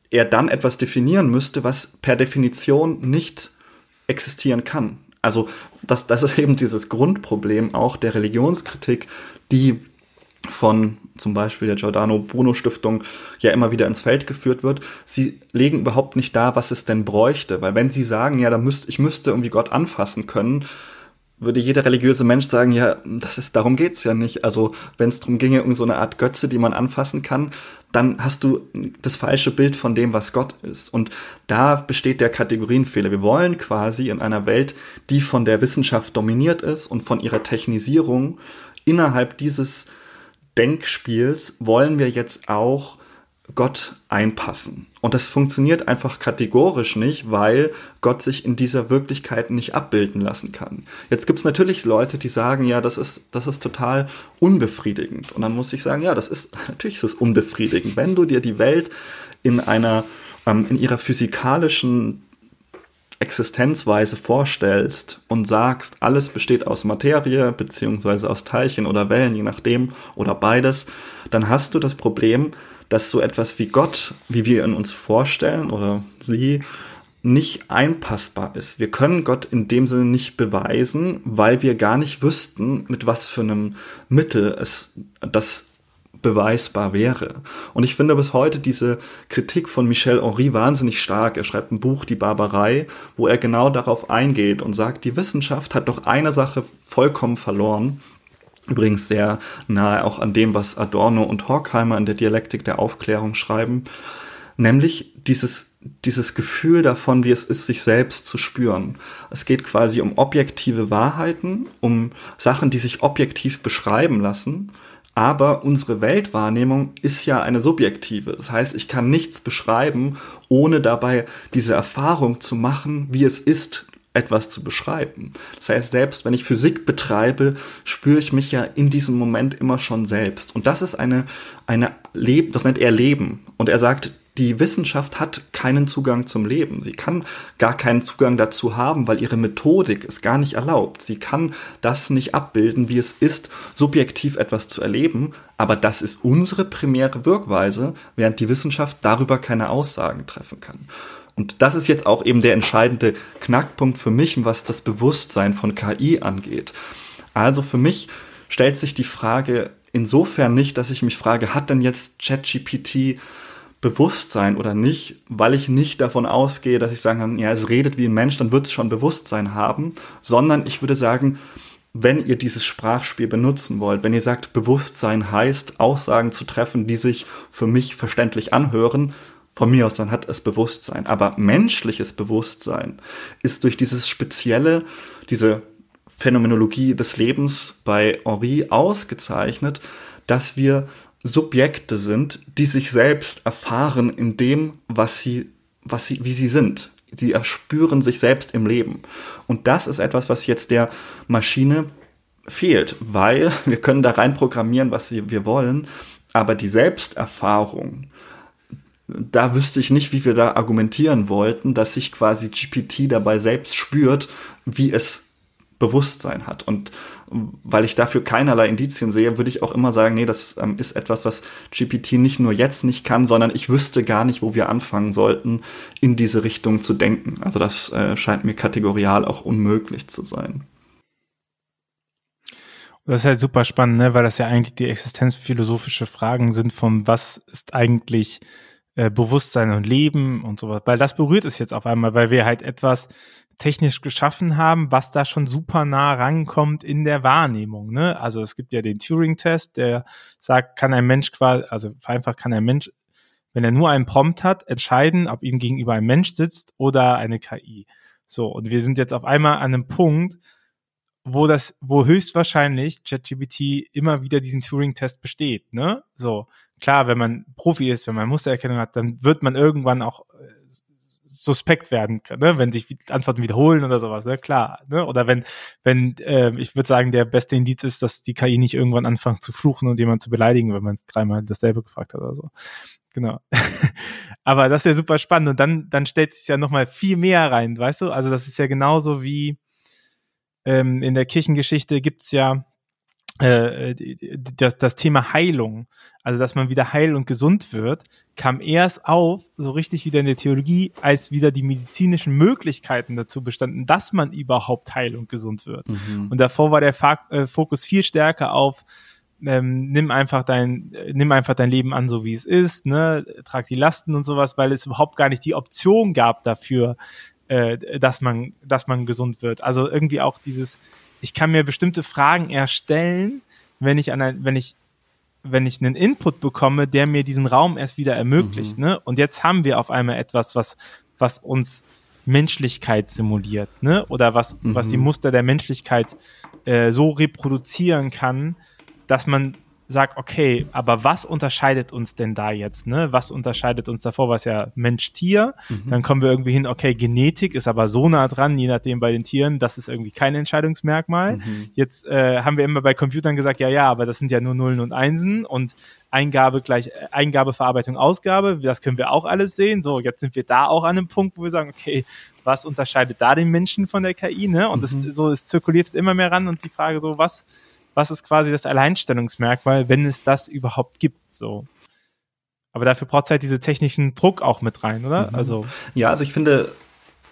er dann etwas definieren müsste, was per Definition nicht existieren kann. Also das, das ist eben dieses Grundproblem auch der Religionskritik, die von zum Beispiel der Giordano Bruno Stiftung ja immer wieder ins Feld geführt wird. Sie legen überhaupt nicht dar, was es denn bräuchte, weil wenn sie sagen, ja, da müsst, ich müsste irgendwie Gott anfassen können, würde jeder religiöse Mensch sagen, ja, das ist, darum geht's ja nicht. Also, wenn es darum ginge, um so eine Art Götze, die man anfassen kann, dann hast du das falsche Bild von dem, was Gott ist. Und da besteht der Kategorienfehler. Wir wollen quasi in einer Welt, die von der Wissenschaft dominiert ist und von ihrer Technisierung innerhalb dieses Denkspiels wollen wir jetzt auch Gott einpassen. Und das funktioniert einfach kategorisch nicht, weil Gott sich in dieser Wirklichkeit nicht abbilden lassen kann. Jetzt gibt es natürlich Leute, die sagen, ja, das ist, das ist total unbefriedigend. Und dann muss ich sagen, ja, das ist, natürlich ist es unbefriedigend. Wenn du dir die Welt in einer, ähm, in ihrer physikalischen Existenzweise vorstellst und sagst, alles besteht aus Materie beziehungsweise aus Teilchen oder Wellen, je nachdem, oder beides, dann hast du das Problem, dass so etwas wie Gott, wie wir ihn uns vorstellen oder sie, nicht einpassbar ist. Wir können Gott in dem Sinne nicht beweisen, weil wir gar nicht wüssten, mit was für einem Mittel es das beweisbar wäre. Und ich finde bis heute diese Kritik von Michel Henry wahnsinnig stark. Er schreibt ein Buch, Die Barbarei, wo er genau darauf eingeht und sagt, die Wissenschaft hat doch eine Sache vollkommen verloren. Übrigens sehr nahe auch an dem, was Adorno und Horkheimer in der Dialektik der Aufklärung schreiben, nämlich dieses, dieses Gefühl davon, wie es ist, sich selbst zu spüren. Es geht quasi um objektive Wahrheiten, um Sachen, die sich objektiv beschreiben lassen aber unsere Weltwahrnehmung ist ja eine subjektive. Das heißt, ich kann nichts beschreiben, ohne dabei diese Erfahrung zu machen, wie es ist, etwas zu beschreiben. Das heißt, selbst wenn ich Physik betreibe, spüre ich mich ja in diesem Moment immer schon selbst. Und das ist eine, eine Leben, das nennt er Leben. Und er sagt, die Wissenschaft hat keinen Zugang zum Leben. Sie kann gar keinen Zugang dazu haben, weil ihre Methodik es gar nicht erlaubt. Sie kann das nicht abbilden, wie es ist, subjektiv etwas zu erleben. Aber das ist unsere primäre Wirkweise, während die Wissenschaft darüber keine Aussagen treffen kann. Und das ist jetzt auch eben der entscheidende Knackpunkt für mich, was das Bewusstsein von KI angeht. Also für mich stellt sich die Frage insofern nicht, dass ich mich frage, hat denn jetzt ChatGPT Bewusstsein oder nicht, weil ich nicht davon ausgehe, dass ich sagen kann, ja, es redet wie ein Mensch, dann wird es schon Bewusstsein haben, sondern ich würde sagen, wenn ihr dieses Sprachspiel benutzen wollt, wenn ihr sagt, Bewusstsein heißt, Aussagen zu treffen, die sich für mich verständlich anhören, von mir aus, dann hat es Bewusstsein. Aber menschliches Bewusstsein ist durch dieses spezielle, diese Phänomenologie des Lebens bei Henri ausgezeichnet, dass wir Subjekte sind, die sich selbst erfahren in dem, was sie, was sie, wie sie sind. Sie erspüren sich selbst im Leben. Und das ist etwas, was jetzt der Maschine fehlt, weil wir können da rein programmieren, was wir wollen, aber die Selbsterfahrung, da wüsste ich nicht, wie wir da argumentieren wollten, dass sich quasi GPT dabei selbst spürt, wie es Bewusstsein hat. Und weil ich dafür keinerlei Indizien sehe, würde ich auch immer sagen, nee, das ähm, ist etwas, was GPT nicht nur jetzt nicht kann, sondern ich wüsste gar nicht, wo wir anfangen sollten, in diese Richtung zu denken. Also das äh, scheint mir kategorial auch unmöglich zu sein. Das ist halt super spannend, ne? weil das ja eigentlich die existenzphilosophische Fragen sind von was ist eigentlich äh, Bewusstsein und Leben und sowas. Weil das berührt es jetzt auf einmal, weil wir halt etwas technisch geschaffen haben, was da schon super nah rankommt in der Wahrnehmung. Ne? Also es gibt ja den Turing-Test, der sagt, kann ein Mensch quasi, also vereinfacht kann ein Mensch, wenn er nur einen Prompt hat, entscheiden, ob ihm gegenüber ein Mensch sitzt oder eine KI. So, und wir sind jetzt auf einmal an einem Punkt, wo das, wo höchstwahrscheinlich ChatGPT immer wieder diesen Turing-Test besteht, ne? So. Klar, wenn man Profi ist, wenn man Mustererkennung hat, dann wird man irgendwann auch äh, suspekt werden, ne? wenn sich Antworten wiederholen oder sowas, ne? klar. Ne? Oder wenn, wenn, äh, ich würde sagen, der beste Indiz ist, dass die KI nicht irgendwann anfängt zu fluchen und jemand zu beleidigen, wenn man dreimal dasselbe gefragt hat oder so. Genau. Aber das ist ja super spannend und dann, dann stellt sich ja nochmal viel mehr rein, weißt du? Also das ist ja genauso wie ähm, in der Kirchengeschichte gibt's ja das, das Thema Heilung, also dass man wieder heil und gesund wird, kam erst auf, so richtig wieder in der Theologie, als wieder die medizinischen Möglichkeiten dazu bestanden, dass man überhaupt heil und gesund wird. Mhm. Und davor war der äh, Fokus viel stärker auf, ähm, nimm einfach dein, nimm einfach dein Leben an, so wie es ist, ne, trag die Lasten und sowas, weil es überhaupt gar nicht die Option gab dafür, äh, dass man, dass man gesund wird. Also irgendwie auch dieses, ich kann mir bestimmte Fragen erstellen, wenn ich an ein, wenn ich wenn ich einen Input bekomme, der mir diesen Raum erst wieder ermöglicht, mhm. ne? Und jetzt haben wir auf einmal etwas, was was uns Menschlichkeit simuliert, ne? Oder was mhm. was die Muster der Menschlichkeit äh, so reproduzieren kann, dass man sage, okay, aber was unterscheidet uns denn da jetzt? Ne? Was unterscheidet uns davor? Was ja Mensch-Tier. Mhm. Dann kommen wir irgendwie hin, okay, Genetik ist aber so nah dran, je nachdem bei den Tieren, das ist irgendwie kein Entscheidungsmerkmal. Mhm. Jetzt äh, haben wir immer bei Computern gesagt, ja, ja, aber das sind ja nur Nullen und Einsen und Eingabe gleich äh, Eingabe, Verarbeitung, Ausgabe, das können wir auch alles sehen. So, jetzt sind wir da auch an einem Punkt, wo wir sagen, okay, was unterscheidet da den Menschen von der KI? Ne? Und mhm. das, so, es zirkuliert immer mehr ran und die Frage so, was was ist quasi das Alleinstellungsmerkmal, wenn es das überhaupt gibt, so. Aber dafür braucht es halt diese technischen Druck auch mit rein, oder? Mhm. Also. Ja, also ich finde,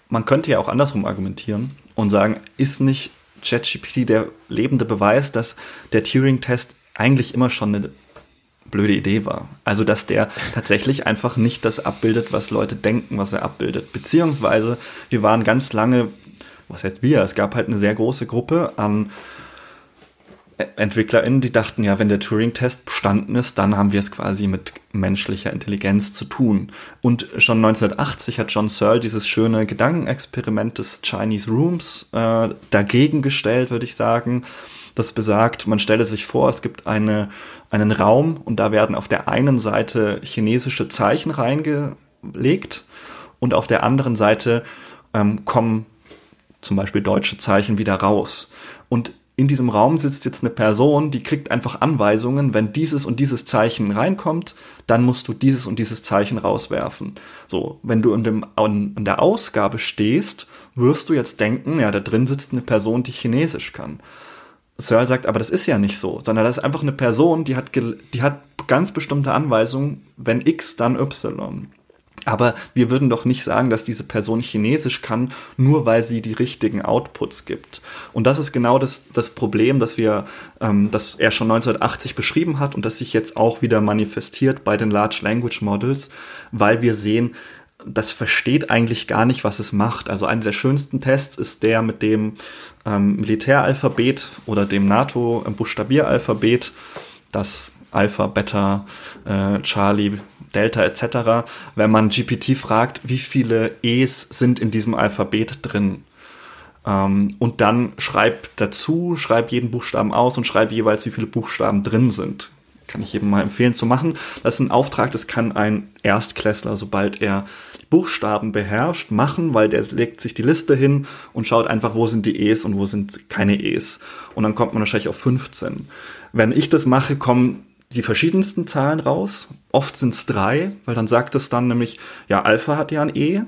man könnte ja auch andersrum argumentieren und sagen, ist nicht ChatGPT der lebende Beweis, dass der Turing-Test eigentlich immer schon eine blöde Idee war. Also, dass der tatsächlich einfach nicht das abbildet, was Leute denken, was er abbildet. Beziehungsweise, wir waren ganz lange, was heißt wir? Es gab halt eine sehr große Gruppe an EntwicklerInnen, die dachten ja, wenn der Turing-Test bestanden ist, dann haben wir es quasi mit menschlicher Intelligenz zu tun. Und schon 1980 hat John Searle dieses schöne Gedankenexperiment des Chinese Rooms äh, dagegen gestellt, würde ich sagen. Das besagt, man stelle sich vor, es gibt eine, einen Raum und da werden auf der einen Seite chinesische Zeichen reingelegt und auf der anderen Seite ähm, kommen zum Beispiel deutsche Zeichen wieder raus. Und in diesem Raum sitzt jetzt eine Person, die kriegt einfach Anweisungen, wenn dieses und dieses Zeichen reinkommt, dann musst du dieses und dieses Zeichen rauswerfen. So, wenn du in, dem, in der Ausgabe stehst, wirst du jetzt denken, ja, da drin sitzt eine Person, die Chinesisch kann. Searle sagt, aber das ist ja nicht so, sondern das ist einfach eine Person, die hat, die hat ganz bestimmte Anweisungen, wenn X, dann Y. Aber wir würden doch nicht sagen, dass diese Person Chinesisch kann, nur weil sie die richtigen Outputs gibt. Und das ist genau das, das Problem, das wir, ähm, das er schon 1980 beschrieben hat und das sich jetzt auch wieder manifestiert bei den Large Language Models, weil wir sehen, das versteht eigentlich gar nicht, was es macht. Also einer der schönsten Tests ist der mit dem ähm, Militäralphabet oder dem NATO-Buchstabieralphabet, das Alpha, Beta, äh, Charlie, Delta etc., wenn man GPT fragt, wie viele E's sind in diesem Alphabet drin. Ähm, und dann schreib dazu, schreib jeden Buchstaben aus und schreib jeweils, wie viele Buchstaben drin sind. Kann ich jedem mal empfehlen zu machen. Das ist ein Auftrag, das kann ein Erstklässler, sobald er Buchstaben beherrscht, machen, weil der legt sich die Liste hin und schaut einfach, wo sind die E's und wo sind keine E's. Und dann kommt man wahrscheinlich auf 15. Wenn ich das mache, kommen die verschiedensten Zahlen raus. Oft sind es drei, weil dann sagt es dann nämlich, ja, Alpha hat ja ein E,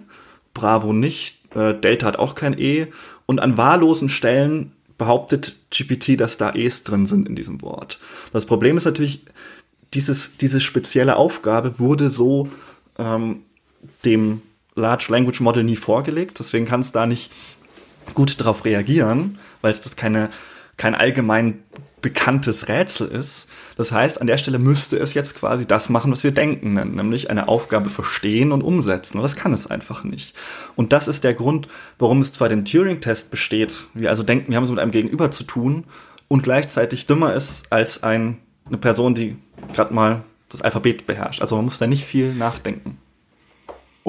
Bravo nicht, äh, Delta hat auch kein E. Und an wahllosen Stellen behauptet GPT, dass da E's drin sind in diesem Wort. Das Problem ist natürlich, dieses, diese spezielle Aufgabe wurde so ähm, dem Large Language Model nie vorgelegt. Deswegen kann es da nicht gut darauf reagieren, weil es das keine, kein allgemein bekanntes Rätsel ist. Das heißt, an der Stelle müsste es jetzt quasi das machen, was wir denken nämlich eine Aufgabe verstehen und umsetzen. Und das kann es einfach nicht. Und das ist der Grund, warum es zwar den Turing-Test besteht, wir also denken, wir haben es mit einem Gegenüber zu tun und gleichzeitig dümmer ist als ein, eine Person, die gerade mal das Alphabet beherrscht. Also man muss da nicht viel nachdenken.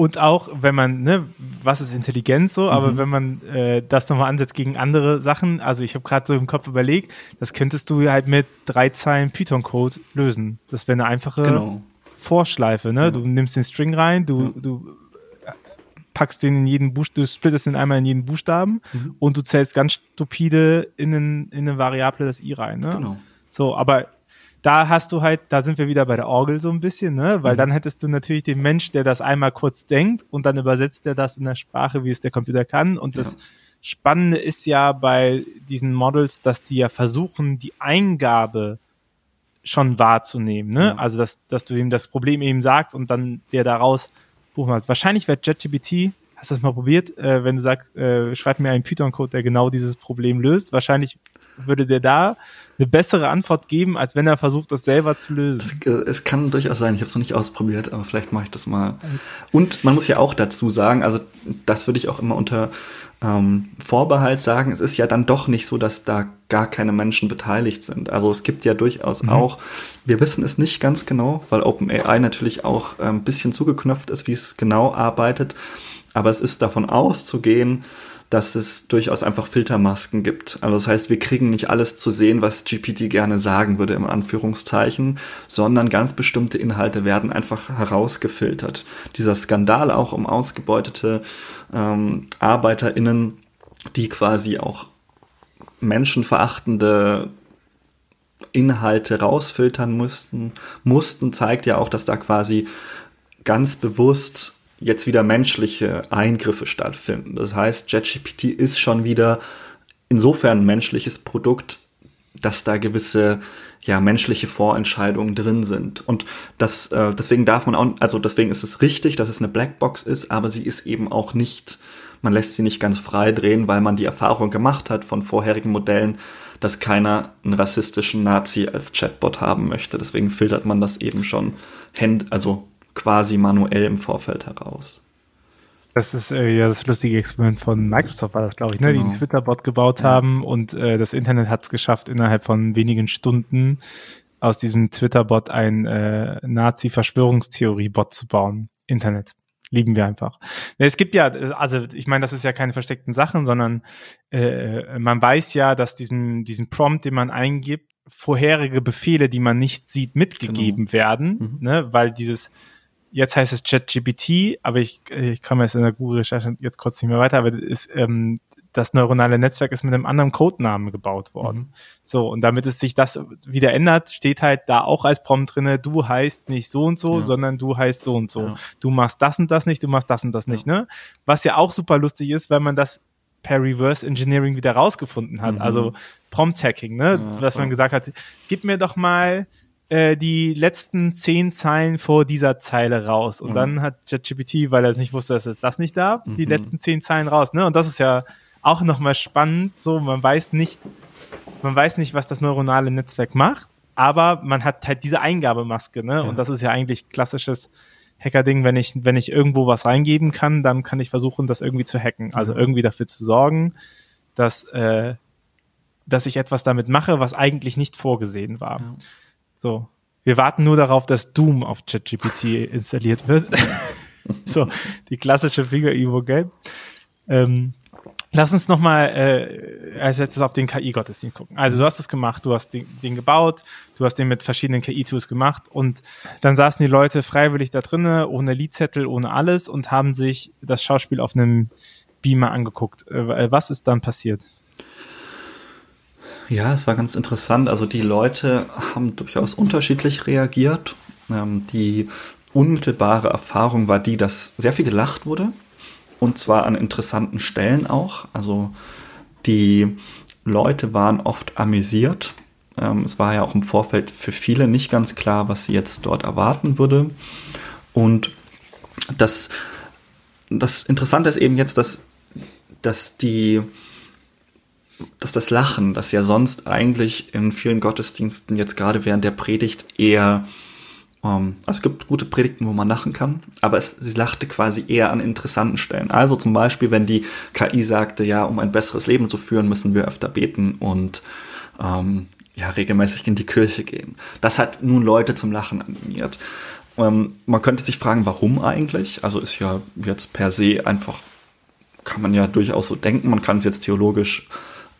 Und auch, wenn man, ne, was ist Intelligenz so, mhm. aber wenn man äh, das nochmal ansetzt gegen andere Sachen, also ich habe gerade so im Kopf überlegt, das könntest du halt mit drei Zeilen Python-Code lösen. Das wäre eine einfache genau. Vorschleife, ne? Ja. Du nimmst den String rein, du, ja. du packst den in jeden Buchstaben, du splittest den einmal in jeden Buchstaben mhm. und du zählst ganz stupide in, einen, in eine Variable das i rein, ne? Genau. So, aber da hast du halt, da sind wir wieder bei der Orgel so ein bisschen, ne? Weil mhm. dann hättest du natürlich den Mensch, der das einmal kurz denkt und dann übersetzt er das in der Sprache, wie es der Computer kann. Und ja. das Spannende ist ja bei diesen Models, dass die ja versuchen, die Eingabe schon wahrzunehmen, ne? Ja. Also dass, dass du ihm das Problem eben sagst und dann der daraus buchen hat. Wahrscheinlich wird JetGPT Hast du das mal probiert? Äh, wenn du sagst, äh, schreib mir einen Python-Code, der genau dieses Problem löst, wahrscheinlich würde der da eine bessere Antwort geben, als wenn er versucht, das selber zu lösen. Es, äh, es kann durchaus sein. Ich habe es noch nicht ausprobiert, aber vielleicht mache ich das mal. Und man muss ja auch dazu sagen, also das würde ich auch immer unter ähm, Vorbehalt sagen, es ist ja dann doch nicht so, dass da gar keine Menschen beteiligt sind. Also es gibt ja durchaus mhm. auch, wir wissen es nicht ganz genau, weil OpenAI natürlich auch ein bisschen zugeknöpft ist, wie es genau arbeitet. Aber es ist davon auszugehen, dass es durchaus einfach Filtermasken gibt. Also das heißt, wir kriegen nicht alles zu sehen, was GPT gerne sagen würde, im Anführungszeichen, sondern ganz bestimmte Inhalte werden einfach herausgefiltert. Dieser Skandal auch um ausgebeutete ähm, ArbeiterInnen, die quasi auch menschenverachtende Inhalte rausfiltern mussten, mussten, zeigt ja auch, dass da quasi ganz bewusst jetzt wieder menschliche Eingriffe stattfinden. Das heißt, JetGPT ist schon wieder insofern ein menschliches Produkt, dass da gewisse ja menschliche Vorentscheidungen drin sind und das äh, deswegen darf man auch also deswegen ist es richtig, dass es eine Blackbox ist, aber sie ist eben auch nicht man lässt sie nicht ganz frei drehen, weil man die Erfahrung gemacht hat von vorherigen Modellen, dass keiner einen rassistischen Nazi als Chatbot haben möchte. Deswegen filtert man das eben schon hand, also quasi manuell im Vorfeld heraus. Das ist äh, ja das lustige Experiment von Microsoft, war das, glaube ich, ne? Genau. die einen Twitter-Bot gebaut ja. haben und äh, das Internet hat es geschafft, innerhalb von wenigen Stunden aus diesem Twitter-Bot ein äh, Nazi-Verschwörungstheorie-Bot zu bauen. Internet. Lieben wir einfach. Es gibt ja, also ich meine, das ist ja keine versteckten Sachen, sondern äh, man weiß ja, dass diesen, diesen Prompt, den man eingibt, vorherige Befehle, die man nicht sieht, mitgegeben genau. werden, mhm. ne? weil dieses jetzt heißt es ChatGPT, aber ich, ich komme jetzt in der Google-Recherche jetzt kurz nicht mehr weiter, aber das, ist, ähm, das neuronale Netzwerk ist mit einem anderen Codenamen gebaut worden. Mhm. So, und damit es sich das wieder ändert, steht halt da auch als Prompt drinne, du heißt nicht so und so, ja. sondern du heißt so und so. Ja. Du machst das und das nicht, du machst das und das ja. nicht, ne? Was ja auch super lustig ist, weil man das per Reverse Engineering wieder rausgefunden hat. Mhm. Also Prompt Hacking, ne? Was man gesagt hat, gib mir doch mal äh, die letzten zehn Zeilen vor dieser Zeile raus. Und mhm. dann hat ChatGPT, weil er nicht wusste, dass es das nicht darf, mhm. die letzten zehn Zeilen raus. Ne? Und das ist ja auch nochmal spannend. So, man weiß nicht, man weiß nicht, was das neuronale Netzwerk macht, aber man hat halt diese Eingabemaske, ne? Ja. Und das ist ja eigentlich klassisches Hacker-Ding, wenn ich, wenn ich irgendwo was reingeben kann, dann kann ich versuchen, das irgendwie zu hacken. Also irgendwie dafür zu sorgen, dass, äh, dass ich etwas damit mache, was eigentlich nicht vorgesehen war. Ja. So. Wir warten nur darauf, dass Doom auf ChatGPT installiert wird. so, die klassische Finger-Übung, gell? Ähm, lass uns nochmal äh, als letztes auf den KI-Gottesdienst gucken. Also du hast es gemacht, du hast den, den gebaut, du hast den mit verschiedenen KI-Tools gemacht und dann saßen die Leute freiwillig da drinnen, ohne Liedzettel, ohne alles und haben sich das Schauspiel auf einem Beamer angeguckt. Äh, was ist dann passiert? Ja, es war ganz interessant. Also die Leute haben durchaus unterschiedlich reagiert. Ähm, die unmittelbare Erfahrung war die, dass sehr viel gelacht wurde. Und zwar an interessanten Stellen auch. Also die Leute waren oft amüsiert. Ähm, es war ja auch im Vorfeld für viele nicht ganz klar, was sie jetzt dort erwarten würde. Und das, das Interessante ist eben jetzt, dass, dass die dass das Lachen, das ja sonst eigentlich in vielen Gottesdiensten jetzt gerade während der Predigt eher, ähm, also es gibt gute Predigten, wo man lachen kann, aber es, sie lachte quasi eher an interessanten Stellen. Also zum Beispiel, wenn die KI sagte, ja, um ein besseres Leben zu führen, müssen wir öfter beten und ähm, ja, regelmäßig in die Kirche gehen. Das hat nun Leute zum Lachen animiert. Ähm, man könnte sich fragen, warum eigentlich? Also ist ja jetzt per se einfach, kann man ja durchaus so denken, man kann es jetzt theologisch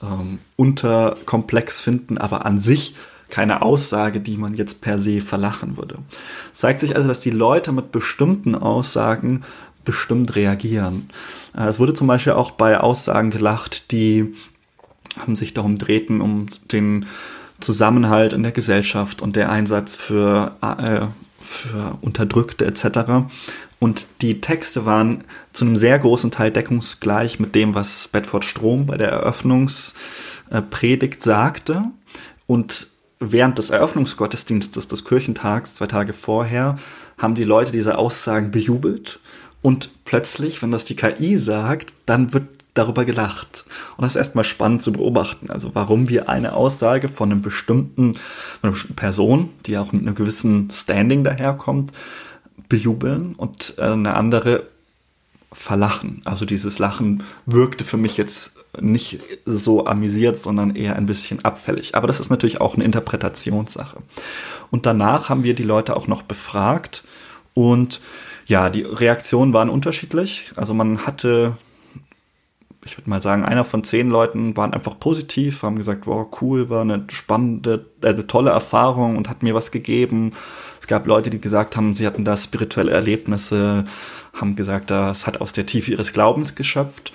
ähm, unterkomplex finden, aber an sich keine Aussage, die man jetzt per se verlachen würde. Es zeigt sich also, dass die Leute mit bestimmten Aussagen bestimmt reagieren. Äh, es wurde zum Beispiel auch bei Aussagen gelacht, die haben sich darum drehten, um den Zusammenhalt in der Gesellschaft und der Einsatz für, äh, für Unterdrückte etc. Und die Texte waren zu einem sehr großen Teil deckungsgleich mit dem, was Bedford Strom bei der Eröffnungspredigt sagte. Und während des Eröffnungsgottesdienstes des Kirchentags, zwei Tage vorher, haben die Leute diese Aussagen bejubelt. Und plötzlich, wenn das die KI sagt, dann wird darüber gelacht. Und das ist erstmal spannend zu beobachten. Also warum wir eine Aussage von einem bestimmten, von einer bestimmten Person, die auch mit einem gewissen Standing daherkommt, bejubeln und äh, eine andere verlachen. Also dieses Lachen wirkte für mich jetzt nicht so amüsiert, sondern eher ein bisschen abfällig. Aber das ist natürlich auch eine Interpretationssache. Und danach haben wir die Leute auch noch befragt und ja, die Reaktionen waren unterschiedlich. Also man hatte, ich würde mal sagen, einer von zehn Leuten waren einfach positiv, haben gesagt, wow, cool, war eine spannende, äh, eine tolle Erfahrung und hat mir was gegeben. Es gab Leute, die gesagt haben, sie hatten da spirituelle Erlebnisse, haben gesagt, das hat aus der Tiefe ihres Glaubens geschöpft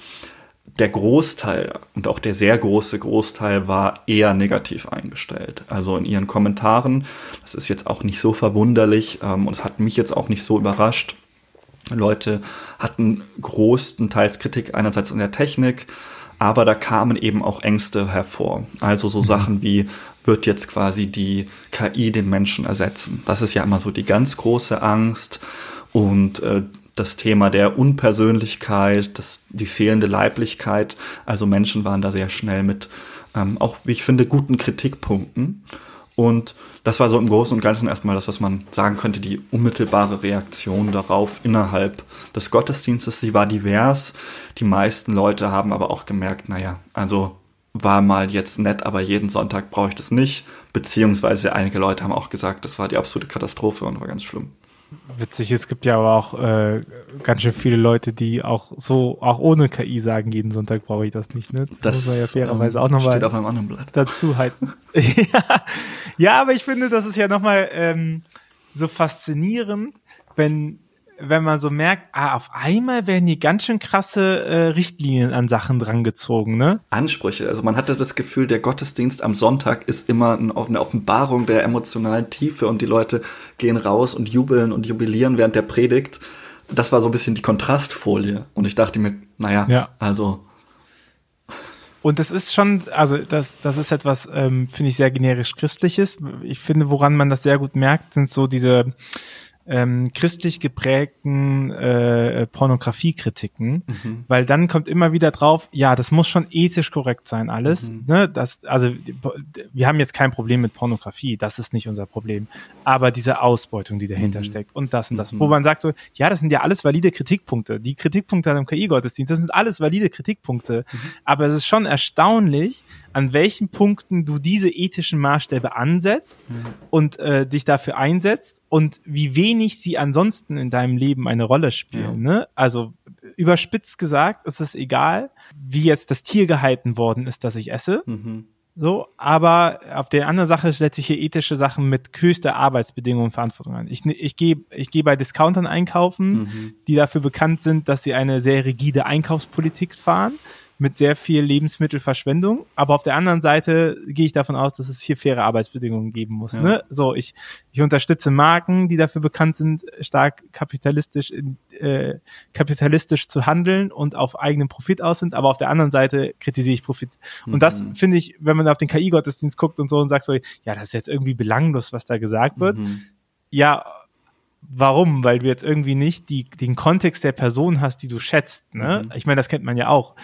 der Großteil und auch der sehr große Großteil war eher negativ eingestellt. Also in ihren Kommentaren, das ist jetzt auch nicht so verwunderlich ähm, und es hat mich jetzt auch nicht so überrascht. Leute hatten größtenteils Kritik einerseits an der Technik, aber da kamen eben auch Ängste hervor. Also so mhm. Sachen wie, wird jetzt quasi die KI den Menschen ersetzen? Das ist ja immer so die ganz große Angst und äh, das Thema der Unpersönlichkeit, das, die fehlende Leiblichkeit. Also Menschen waren da sehr schnell mit ähm, auch, wie ich finde, guten Kritikpunkten. Und das war so im Großen und Ganzen erstmal das, was man sagen könnte, die unmittelbare Reaktion darauf innerhalb des Gottesdienstes. Sie war divers. Die meisten Leute haben aber auch gemerkt, naja, also war mal jetzt nett, aber jeden Sonntag brauche ich das nicht. Beziehungsweise einige Leute haben auch gesagt, das war die absolute Katastrophe und war ganz schlimm. Witzig, es gibt ja aber auch äh, ganz schön viele Leute, die auch so, auch ohne KI sagen, jeden Sonntag brauche ich das nicht. Ne? Das, das muss man ja fairerweise ähm, auch nochmal dazu halten. ja. ja, aber ich finde, das ist ja nochmal ähm, so faszinierend, wenn wenn man so merkt, ah, auf einmal werden hier ganz schön krasse äh, Richtlinien an Sachen drangezogen, ne? Ansprüche. Also man hatte das Gefühl, der Gottesdienst am Sonntag ist immer eine Offenbarung der emotionalen Tiefe und die Leute gehen raus und jubeln und jubilieren während der Predigt. Das war so ein bisschen die Kontrastfolie. Und ich dachte mir, naja, ja. also. Und das ist schon, also das, das ist etwas, ähm, finde ich, sehr generisch Christliches. Ich finde, woran man das sehr gut merkt, sind so diese ähm, christlich geprägten äh, Pornografiekritiken, mhm. weil dann kommt immer wieder drauf, ja, das muss schon ethisch korrekt sein, alles. Mhm. Ne? Das, also wir haben jetzt kein Problem mit Pornografie, das ist nicht unser Problem. Aber diese Ausbeutung, die dahinter mhm. steckt und das und das, wo mhm. man sagt so, ja, das sind ja alles valide Kritikpunkte. Die Kritikpunkte an dem KI-Gottesdienst, das sind alles valide Kritikpunkte. Mhm. Aber es ist schon erstaunlich, an welchen Punkten du diese ethischen Maßstäbe ansetzt mhm. und äh, dich dafür einsetzt und wie wenig sie ansonsten in deinem Leben eine Rolle spielen. Ja. Ne? Also überspitzt gesagt ist es egal, wie jetzt das Tier gehalten worden ist, das ich esse. Mhm. So, aber auf der anderen Sache setze ich hier ethische Sachen mit höchster Arbeitsbedingungen Verantwortung an. Ich, ich gehe ich geh bei Discountern einkaufen, mhm. die dafür bekannt sind, dass sie eine sehr rigide Einkaufspolitik fahren mit sehr viel Lebensmittelverschwendung. Aber auf der anderen Seite gehe ich davon aus, dass es hier faire Arbeitsbedingungen geben muss. Ja. Ne? So, ich, ich unterstütze Marken, die dafür bekannt sind, stark kapitalistisch, äh, kapitalistisch zu handeln und auf eigenen Profit aus sind. Aber auf der anderen Seite kritisiere ich Profit. Mhm. Und das mhm. finde ich, wenn man auf den KI-Gottesdienst guckt und so und sagt so, ja, das ist jetzt irgendwie belanglos, was da gesagt wird. Mhm. Ja, Warum? Weil du jetzt irgendwie nicht die, den Kontext der Person hast, die du schätzt. Ne? Mhm. Ich meine, das kennt man ja auch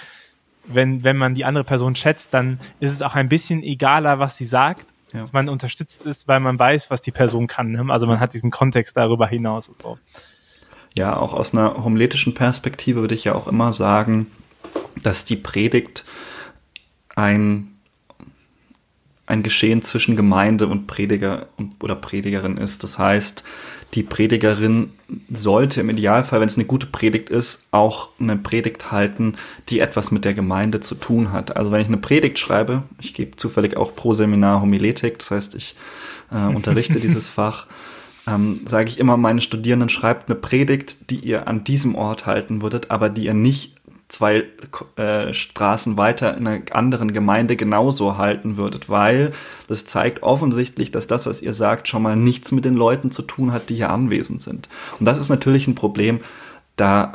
wenn, wenn man die andere Person schätzt, dann ist es auch ein bisschen egaler, was sie sagt. Ja. Also man unterstützt es, weil man weiß, was die Person kann. Ne? Also man hat diesen Kontext darüber hinaus und so. Ja, auch aus einer homiletischen Perspektive würde ich ja auch immer sagen, dass die Predigt ein ein Geschehen zwischen Gemeinde und Prediger oder Predigerin ist. Das heißt, die Predigerin sollte im Idealfall, wenn es eine gute Predigt ist, auch eine Predigt halten, die etwas mit der Gemeinde zu tun hat. Also wenn ich eine Predigt schreibe, ich gebe zufällig auch pro Seminar Homiletik, das heißt, ich äh, unterrichte dieses Fach, ähm, sage ich immer meinen Studierenden, schreibt eine Predigt, die ihr an diesem Ort halten würdet, aber die ihr nicht zwei äh, Straßen weiter in einer anderen Gemeinde genauso halten würdet, weil das zeigt offensichtlich, dass das, was ihr sagt, schon mal nichts mit den Leuten zu tun hat, die hier anwesend sind. Und das ist natürlich ein Problem, da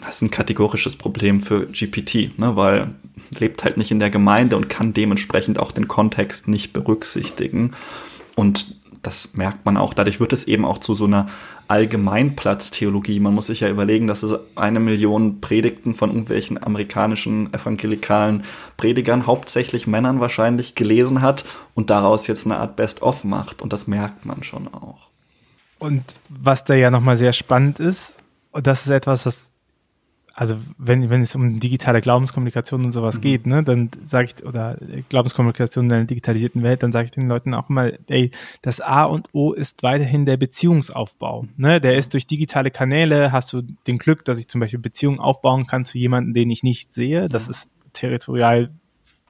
das ist ein kategorisches Problem für GPT, ne, weil lebt halt nicht in der Gemeinde und kann dementsprechend auch den Kontext nicht berücksichtigen. Und das merkt man auch. Dadurch wird es eben auch zu so einer Allgemeinplatztheologie. Man muss sich ja überlegen, dass es eine Million Predigten von irgendwelchen amerikanischen evangelikalen Predigern, hauptsächlich Männern wahrscheinlich, gelesen hat und daraus jetzt eine Art Best-of macht. Und das merkt man schon auch. Und was da ja nochmal sehr spannend ist, und das ist etwas, was also wenn, wenn es um digitale Glaubenskommunikation und sowas mhm. geht, ne, dann sage ich, oder Glaubenskommunikation in einer digitalisierten Welt, dann sage ich den Leuten auch immer, ey, das A und O ist weiterhin der Beziehungsaufbau. Ne? Der ist durch digitale Kanäle, hast du den Glück, dass ich zum Beispiel Beziehungen aufbauen kann zu jemandem, den ich nicht sehe. Das ist territorial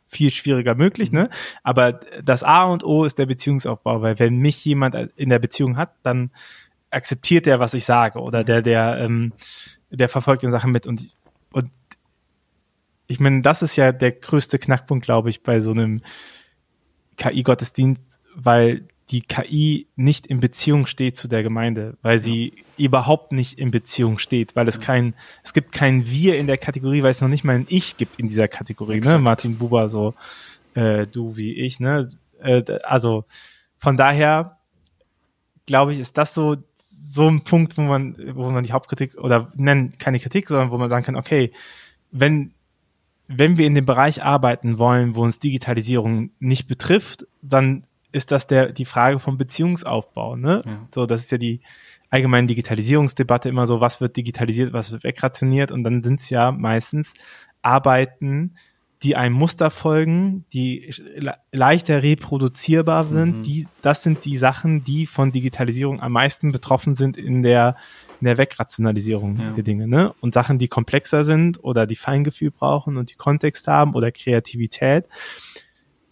viel schwieriger möglich, ne? Aber das A und O ist der Beziehungsaufbau, weil wenn mich jemand in der Beziehung hat, dann akzeptiert der, was ich sage, oder der, der, ähm, der verfolgt den Sachen mit und, und ich meine, das ist ja der größte Knackpunkt, glaube ich, bei so einem KI-Gottesdienst, weil die KI nicht in Beziehung steht zu der Gemeinde, weil sie ja. überhaupt nicht in Beziehung steht, weil es ja. kein, es gibt kein Wir in der Kategorie, weil es noch nicht mal ein Ich gibt in dieser Kategorie, ne? Exakt. ne? Martin Buber so, äh, du wie ich, ne? Äh, also von daher glaube ich, ist das so so ein Punkt, wo man, wo man die Hauptkritik oder nennen keine Kritik, sondern wo man sagen kann, okay, wenn wenn wir in dem Bereich arbeiten wollen, wo uns Digitalisierung nicht betrifft, dann ist das der die Frage vom Beziehungsaufbau, ne? Ja. So, das ist ja die allgemeine Digitalisierungsdebatte immer so, was wird digitalisiert, was wird wegrationiert und dann sind es ja meistens Arbeiten, die einem Muster folgen, die leichter reproduzierbar sind, mhm. die, das sind die Sachen, die von Digitalisierung am meisten betroffen sind in der, in der Wegrationalisierung ja. der Dinge, ne? Und Sachen, die komplexer sind oder die Feingefühl brauchen und die Kontext haben oder Kreativität,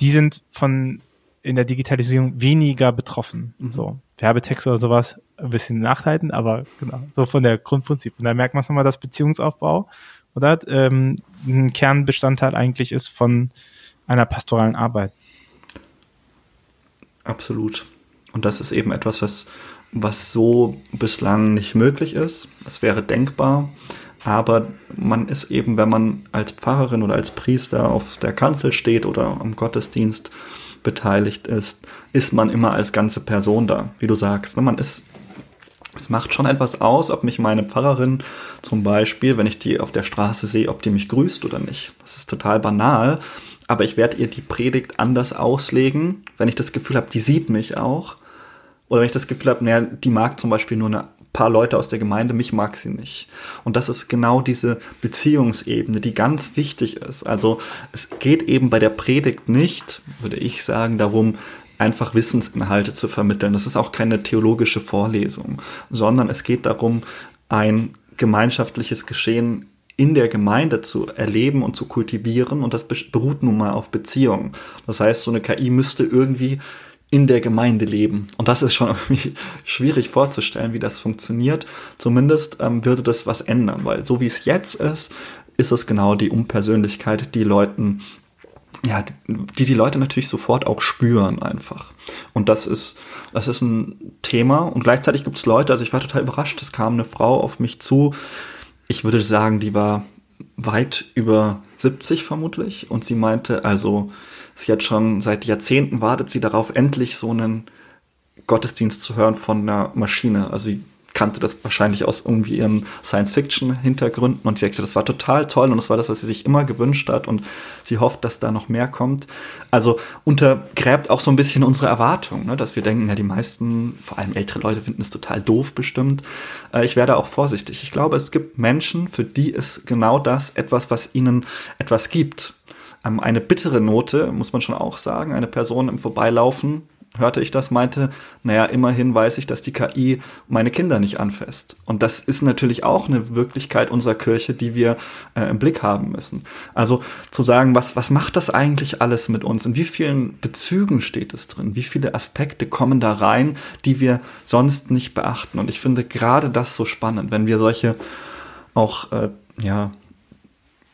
die sind von in der Digitalisierung weniger betroffen. Mhm. So. Werbetexte oder sowas ein bisschen nachhalten, aber genau, so von der Grundprinzip. Und da merkt man es nochmal, das Beziehungsaufbau oder ähm, ein Kernbestandteil eigentlich ist von einer pastoralen Arbeit. Absolut. Und das ist eben etwas, was, was so bislang nicht möglich ist. Es wäre denkbar, aber man ist eben, wenn man als Pfarrerin oder als Priester auf der Kanzel steht oder am Gottesdienst beteiligt ist, ist man immer als ganze Person da, wie du sagst. Ne? Man ist es macht schon etwas aus, ob mich meine Pfarrerin zum Beispiel, wenn ich die auf der Straße sehe, ob die mich grüßt oder nicht. Das ist total banal, aber ich werde ihr die Predigt anders auslegen, wenn ich das Gefühl habe, die sieht mich auch. Oder wenn ich das Gefühl habe, naja, die mag zum Beispiel nur ein paar Leute aus der Gemeinde, mich mag sie nicht. Und das ist genau diese Beziehungsebene, die ganz wichtig ist. Also es geht eben bei der Predigt nicht, würde ich sagen, darum, einfach Wissensinhalte zu vermitteln. Das ist auch keine theologische Vorlesung, sondern es geht darum, ein gemeinschaftliches Geschehen in der Gemeinde zu erleben und zu kultivieren und das beruht nun mal auf Beziehungen. Das heißt, so eine KI müsste irgendwie in der Gemeinde leben. Und das ist schon irgendwie schwierig vorzustellen, wie das funktioniert. Zumindest ähm, würde das was ändern, weil so wie es jetzt ist, ist es genau die Unpersönlichkeit, die Leuten ja, die die Leute natürlich sofort auch spüren einfach. Und das ist, das ist ein Thema. Und gleichzeitig gibt es Leute, also ich war total überrascht, es kam eine Frau auf mich zu. Ich würde sagen, die war weit über 70 vermutlich. Und sie meinte, also sie hat schon seit Jahrzehnten wartet sie darauf, endlich so einen Gottesdienst zu hören von einer Maschine. Also sie kannte das wahrscheinlich aus irgendwie ihren Science-Fiction-Hintergründen und sie sagte, das war total toll und das war das, was sie sich immer gewünscht hat und sie hofft, dass da noch mehr kommt. Also untergräbt auch so ein bisschen unsere Erwartung, ne? dass wir denken, ja, die meisten, vor allem ältere Leute, finden es total doof bestimmt. Äh, ich werde auch vorsichtig. Ich glaube, es gibt Menschen, für die ist genau das etwas, was ihnen etwas gibt. Ähm, eine bittere Note, muss man schon auch sagen, eine Person im Vorbeilaufen hörte ich das, meinte, naja, immerhin weiß ich, dass die KI meine Kinder nicht anfasst. Und das ist natürlich auch eine Wirklichkeit unserer Kirche, die wir äh, im Blick haben müssen. Also zu sagen, was, was macht das eigentlich alles mit uns? In wie vielen Bezügen steht es drin? Wie viele Aspekte kommen da rein, die wir sonst nicht beachten? Und ich finde gerade das so spannend, wenn wir solche auch, äh, ja,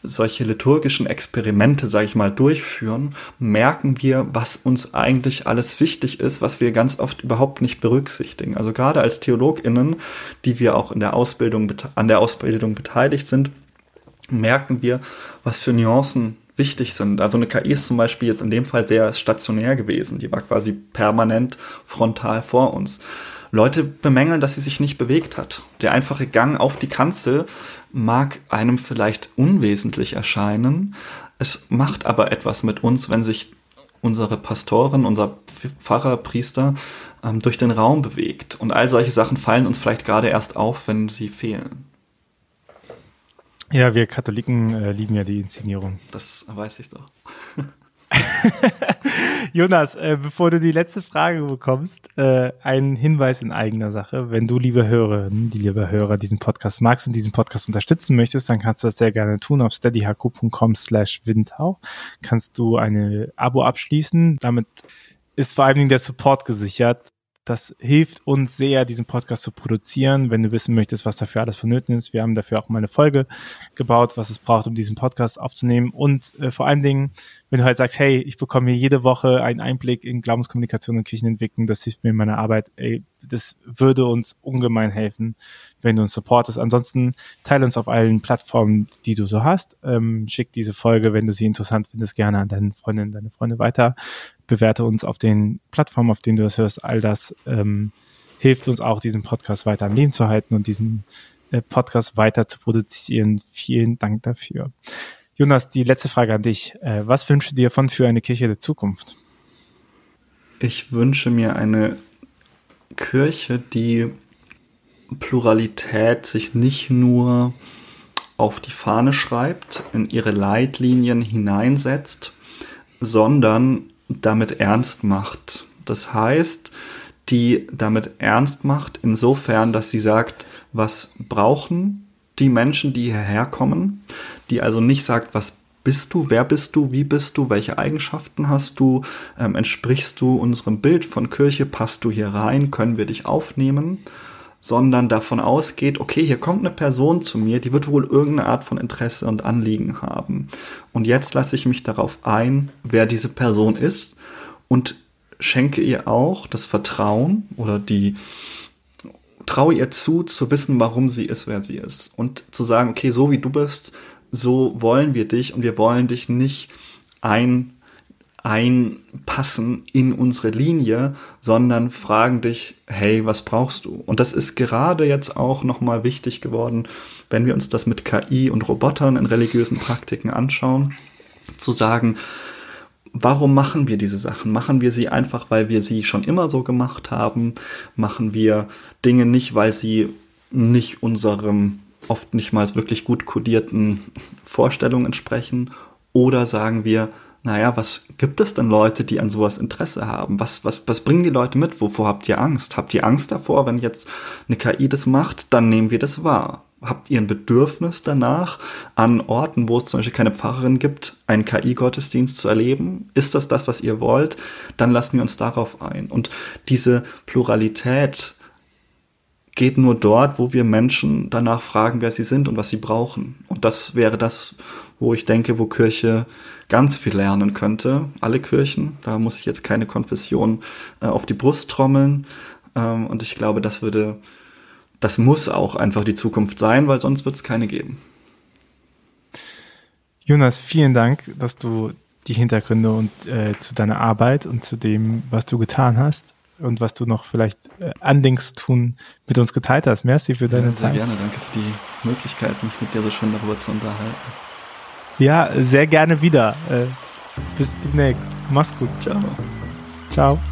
solche liturgischen Experimente, sage ich mal, durchführen, merken wir, was uns eigentlich alles wichtig ist, was wir ganz oft überhaupt nicht berücksichtigen. Also gerade als TheologInnen, die wir auch in der Ausbildung, an der Ausbildung beteiligt sind, merken wir, was für Nuancen wichtig sind. Also eine KI ist zum Beispiel jetzt in dem Fall sehr stationär gewesen. Die war quasi permanent frontal vor uns. Leute bemängeln, dass sie sich nicht bewegt hat. Der einfache Gang auf die Kanzel mag einem vielleicht unwesentlich erscheinen. Es macht aber etwas mit uns, wenn sich unsere Pastorin, unser Pfarrer, Priester ähm, durch den Raum bewegt. Und all solche Sachen fallen uns vielleicht gerade erst auf, wenn sie fehlen. Ja, wir Katholiken äh, lieben ja die Inszenierung. Das weiß ich doch. Jonas, äh, bevor du die letzte Frage bekommst, äh, ein Hinweis in eigener Sache. Wenn du, liebe Hörerinnen, die liebe Hörer, diesen Podcast magst und diesen Podcast unterstützen möchtest, dann kannst du das sehr gerne tun auf steadyhq.com slash windhau. Kannst du eine Abo abschließen. Damit ist vor allen Dingen der Support gesichert das hilft uns sehr, diesen Podcast zu produzieren. Wenn du wissen möchtest, was dafür alles vonnöten ist, wir haben dafür auch mal eine Folge gebaut, was es braucht, um diesen Podcast aufzunehmen. Und äh, vor allen Dingen, wenn du halt sagst, hey, ich bekomme hier jede Woche einen Einblick in Glaubenskommunikation und Kirchenentwicklung, das hilft mir in meiner Arbeit, ey, das würde uns ungemein helfen, wenn du uns supportest. Ansonsten teile uns auf allen Plattformen, die du so hast. Ähm, schick diese Folge, wenn du sie interessant findest, gerne an deine Freundinnen, deine Freunde weiter bewerte uns auf den Plattformen, auf denen du das hörst. All das ähm, hilft uns auch, diesen Podcast weiter am Leben zu halten und diesen äh, Podcast weiter zu produzieren. Vielen Dank dafür. Jonas, die letzte Frage an dich. Äh, was wünschst du dir von für eine Kirche der Zukunft? Ich wünsche mir eine Kirche, die Pluralität sich nicht nur auf die Fahne schreibt, in ihre Leitlinien hineinsetzt, sondern damit ernst macht. Das heißt, die damit ernst macht, insofern, dass sie sagt, was brauchen die Menschen, die hierher kommen, die also nicht sagt, was bist du, wer bist du, wie bist du, welche Eigenschaften hast du, ähm, entsprichst du unserem Bild von Kirche, passt du hier rein, können wir dich aufnehmen, sondern davon ausgeht, okay, hier kommt eine Person zu mir, die wird wohl irgendeine Art von Interesse und Anliegen haben. Und jetzt lasse ich mich darauf ein, wer diese Person ist und schenke ihr auch das Vertrauen oder die traue ihr zu, zu wissen, warum sie ist, wer sie ist. Und zu sagen, okay, so wie du bist, so wollen wir dich und wir wollen dich nicht ein einpassen in unsere Linie, sondern fragen dich, hey, was brauchst du? Und das ist gerade jetzt auch nochmal wichtig geworden, wenn wir uns das mit KI und Robotern in religiösen Praktiken anschauen, zu sagen, warum machen wir diese Sachen? Machen wir sie einfach, weil wir sie schon immer so gemacht haben? Machen wir Dinge nicht, weil sie nicht unserem oft nicht mal wirklich gut kodierten Vorstellungen entsprechen? Oder sagen wir, naja, was gibt es denn Leute, die an sowas Interesse haben? Was, was, was bringen die Leute mit? Wovor habt ihr Angst? Habt ihr Angst davor, wenn jetzt eine KI das macht, dann nehmen wir das wahr. Habt ihr ein Bedürfnis danach, an Orten, wo es zum Beispiel keine Pfarrerin gibt, einen KI-Gottesdienst zu erleben? Ist das das, was ihr wollt? Dann lassen wir uns darauf ein. Und diese Pluralität geht nur dort, wo wir Menschen danach fragen, wer sie sind und was sie brauchen. Und das wäre das, wo ich denke, wo Kirche ganz viel lernen könnte. Alle Kirchen, da muss ich jetzt keine Konfession äh, auf die Brust trommeln. Ähm, und ich glaube, das würde, das muss auch einfach die Zukunft sein, weil sonst wird es keine geben. Jonas, vielen Dank, dass du die Hintergründe und äh, zu deiner Arbeit und zu dem, was du getan hast und was du noch vielleicht äh, andenkst tun mit uns geteilt hast. Merci für deine ja, sehr Zeit. Sehr gerne, danke für die Möglichkeit, mich mit dir so schön darüber zu unterhalten. Ja, sehr gerne wieder. Äh, bis demnächst. Mach's gut. Ciao. Ciao.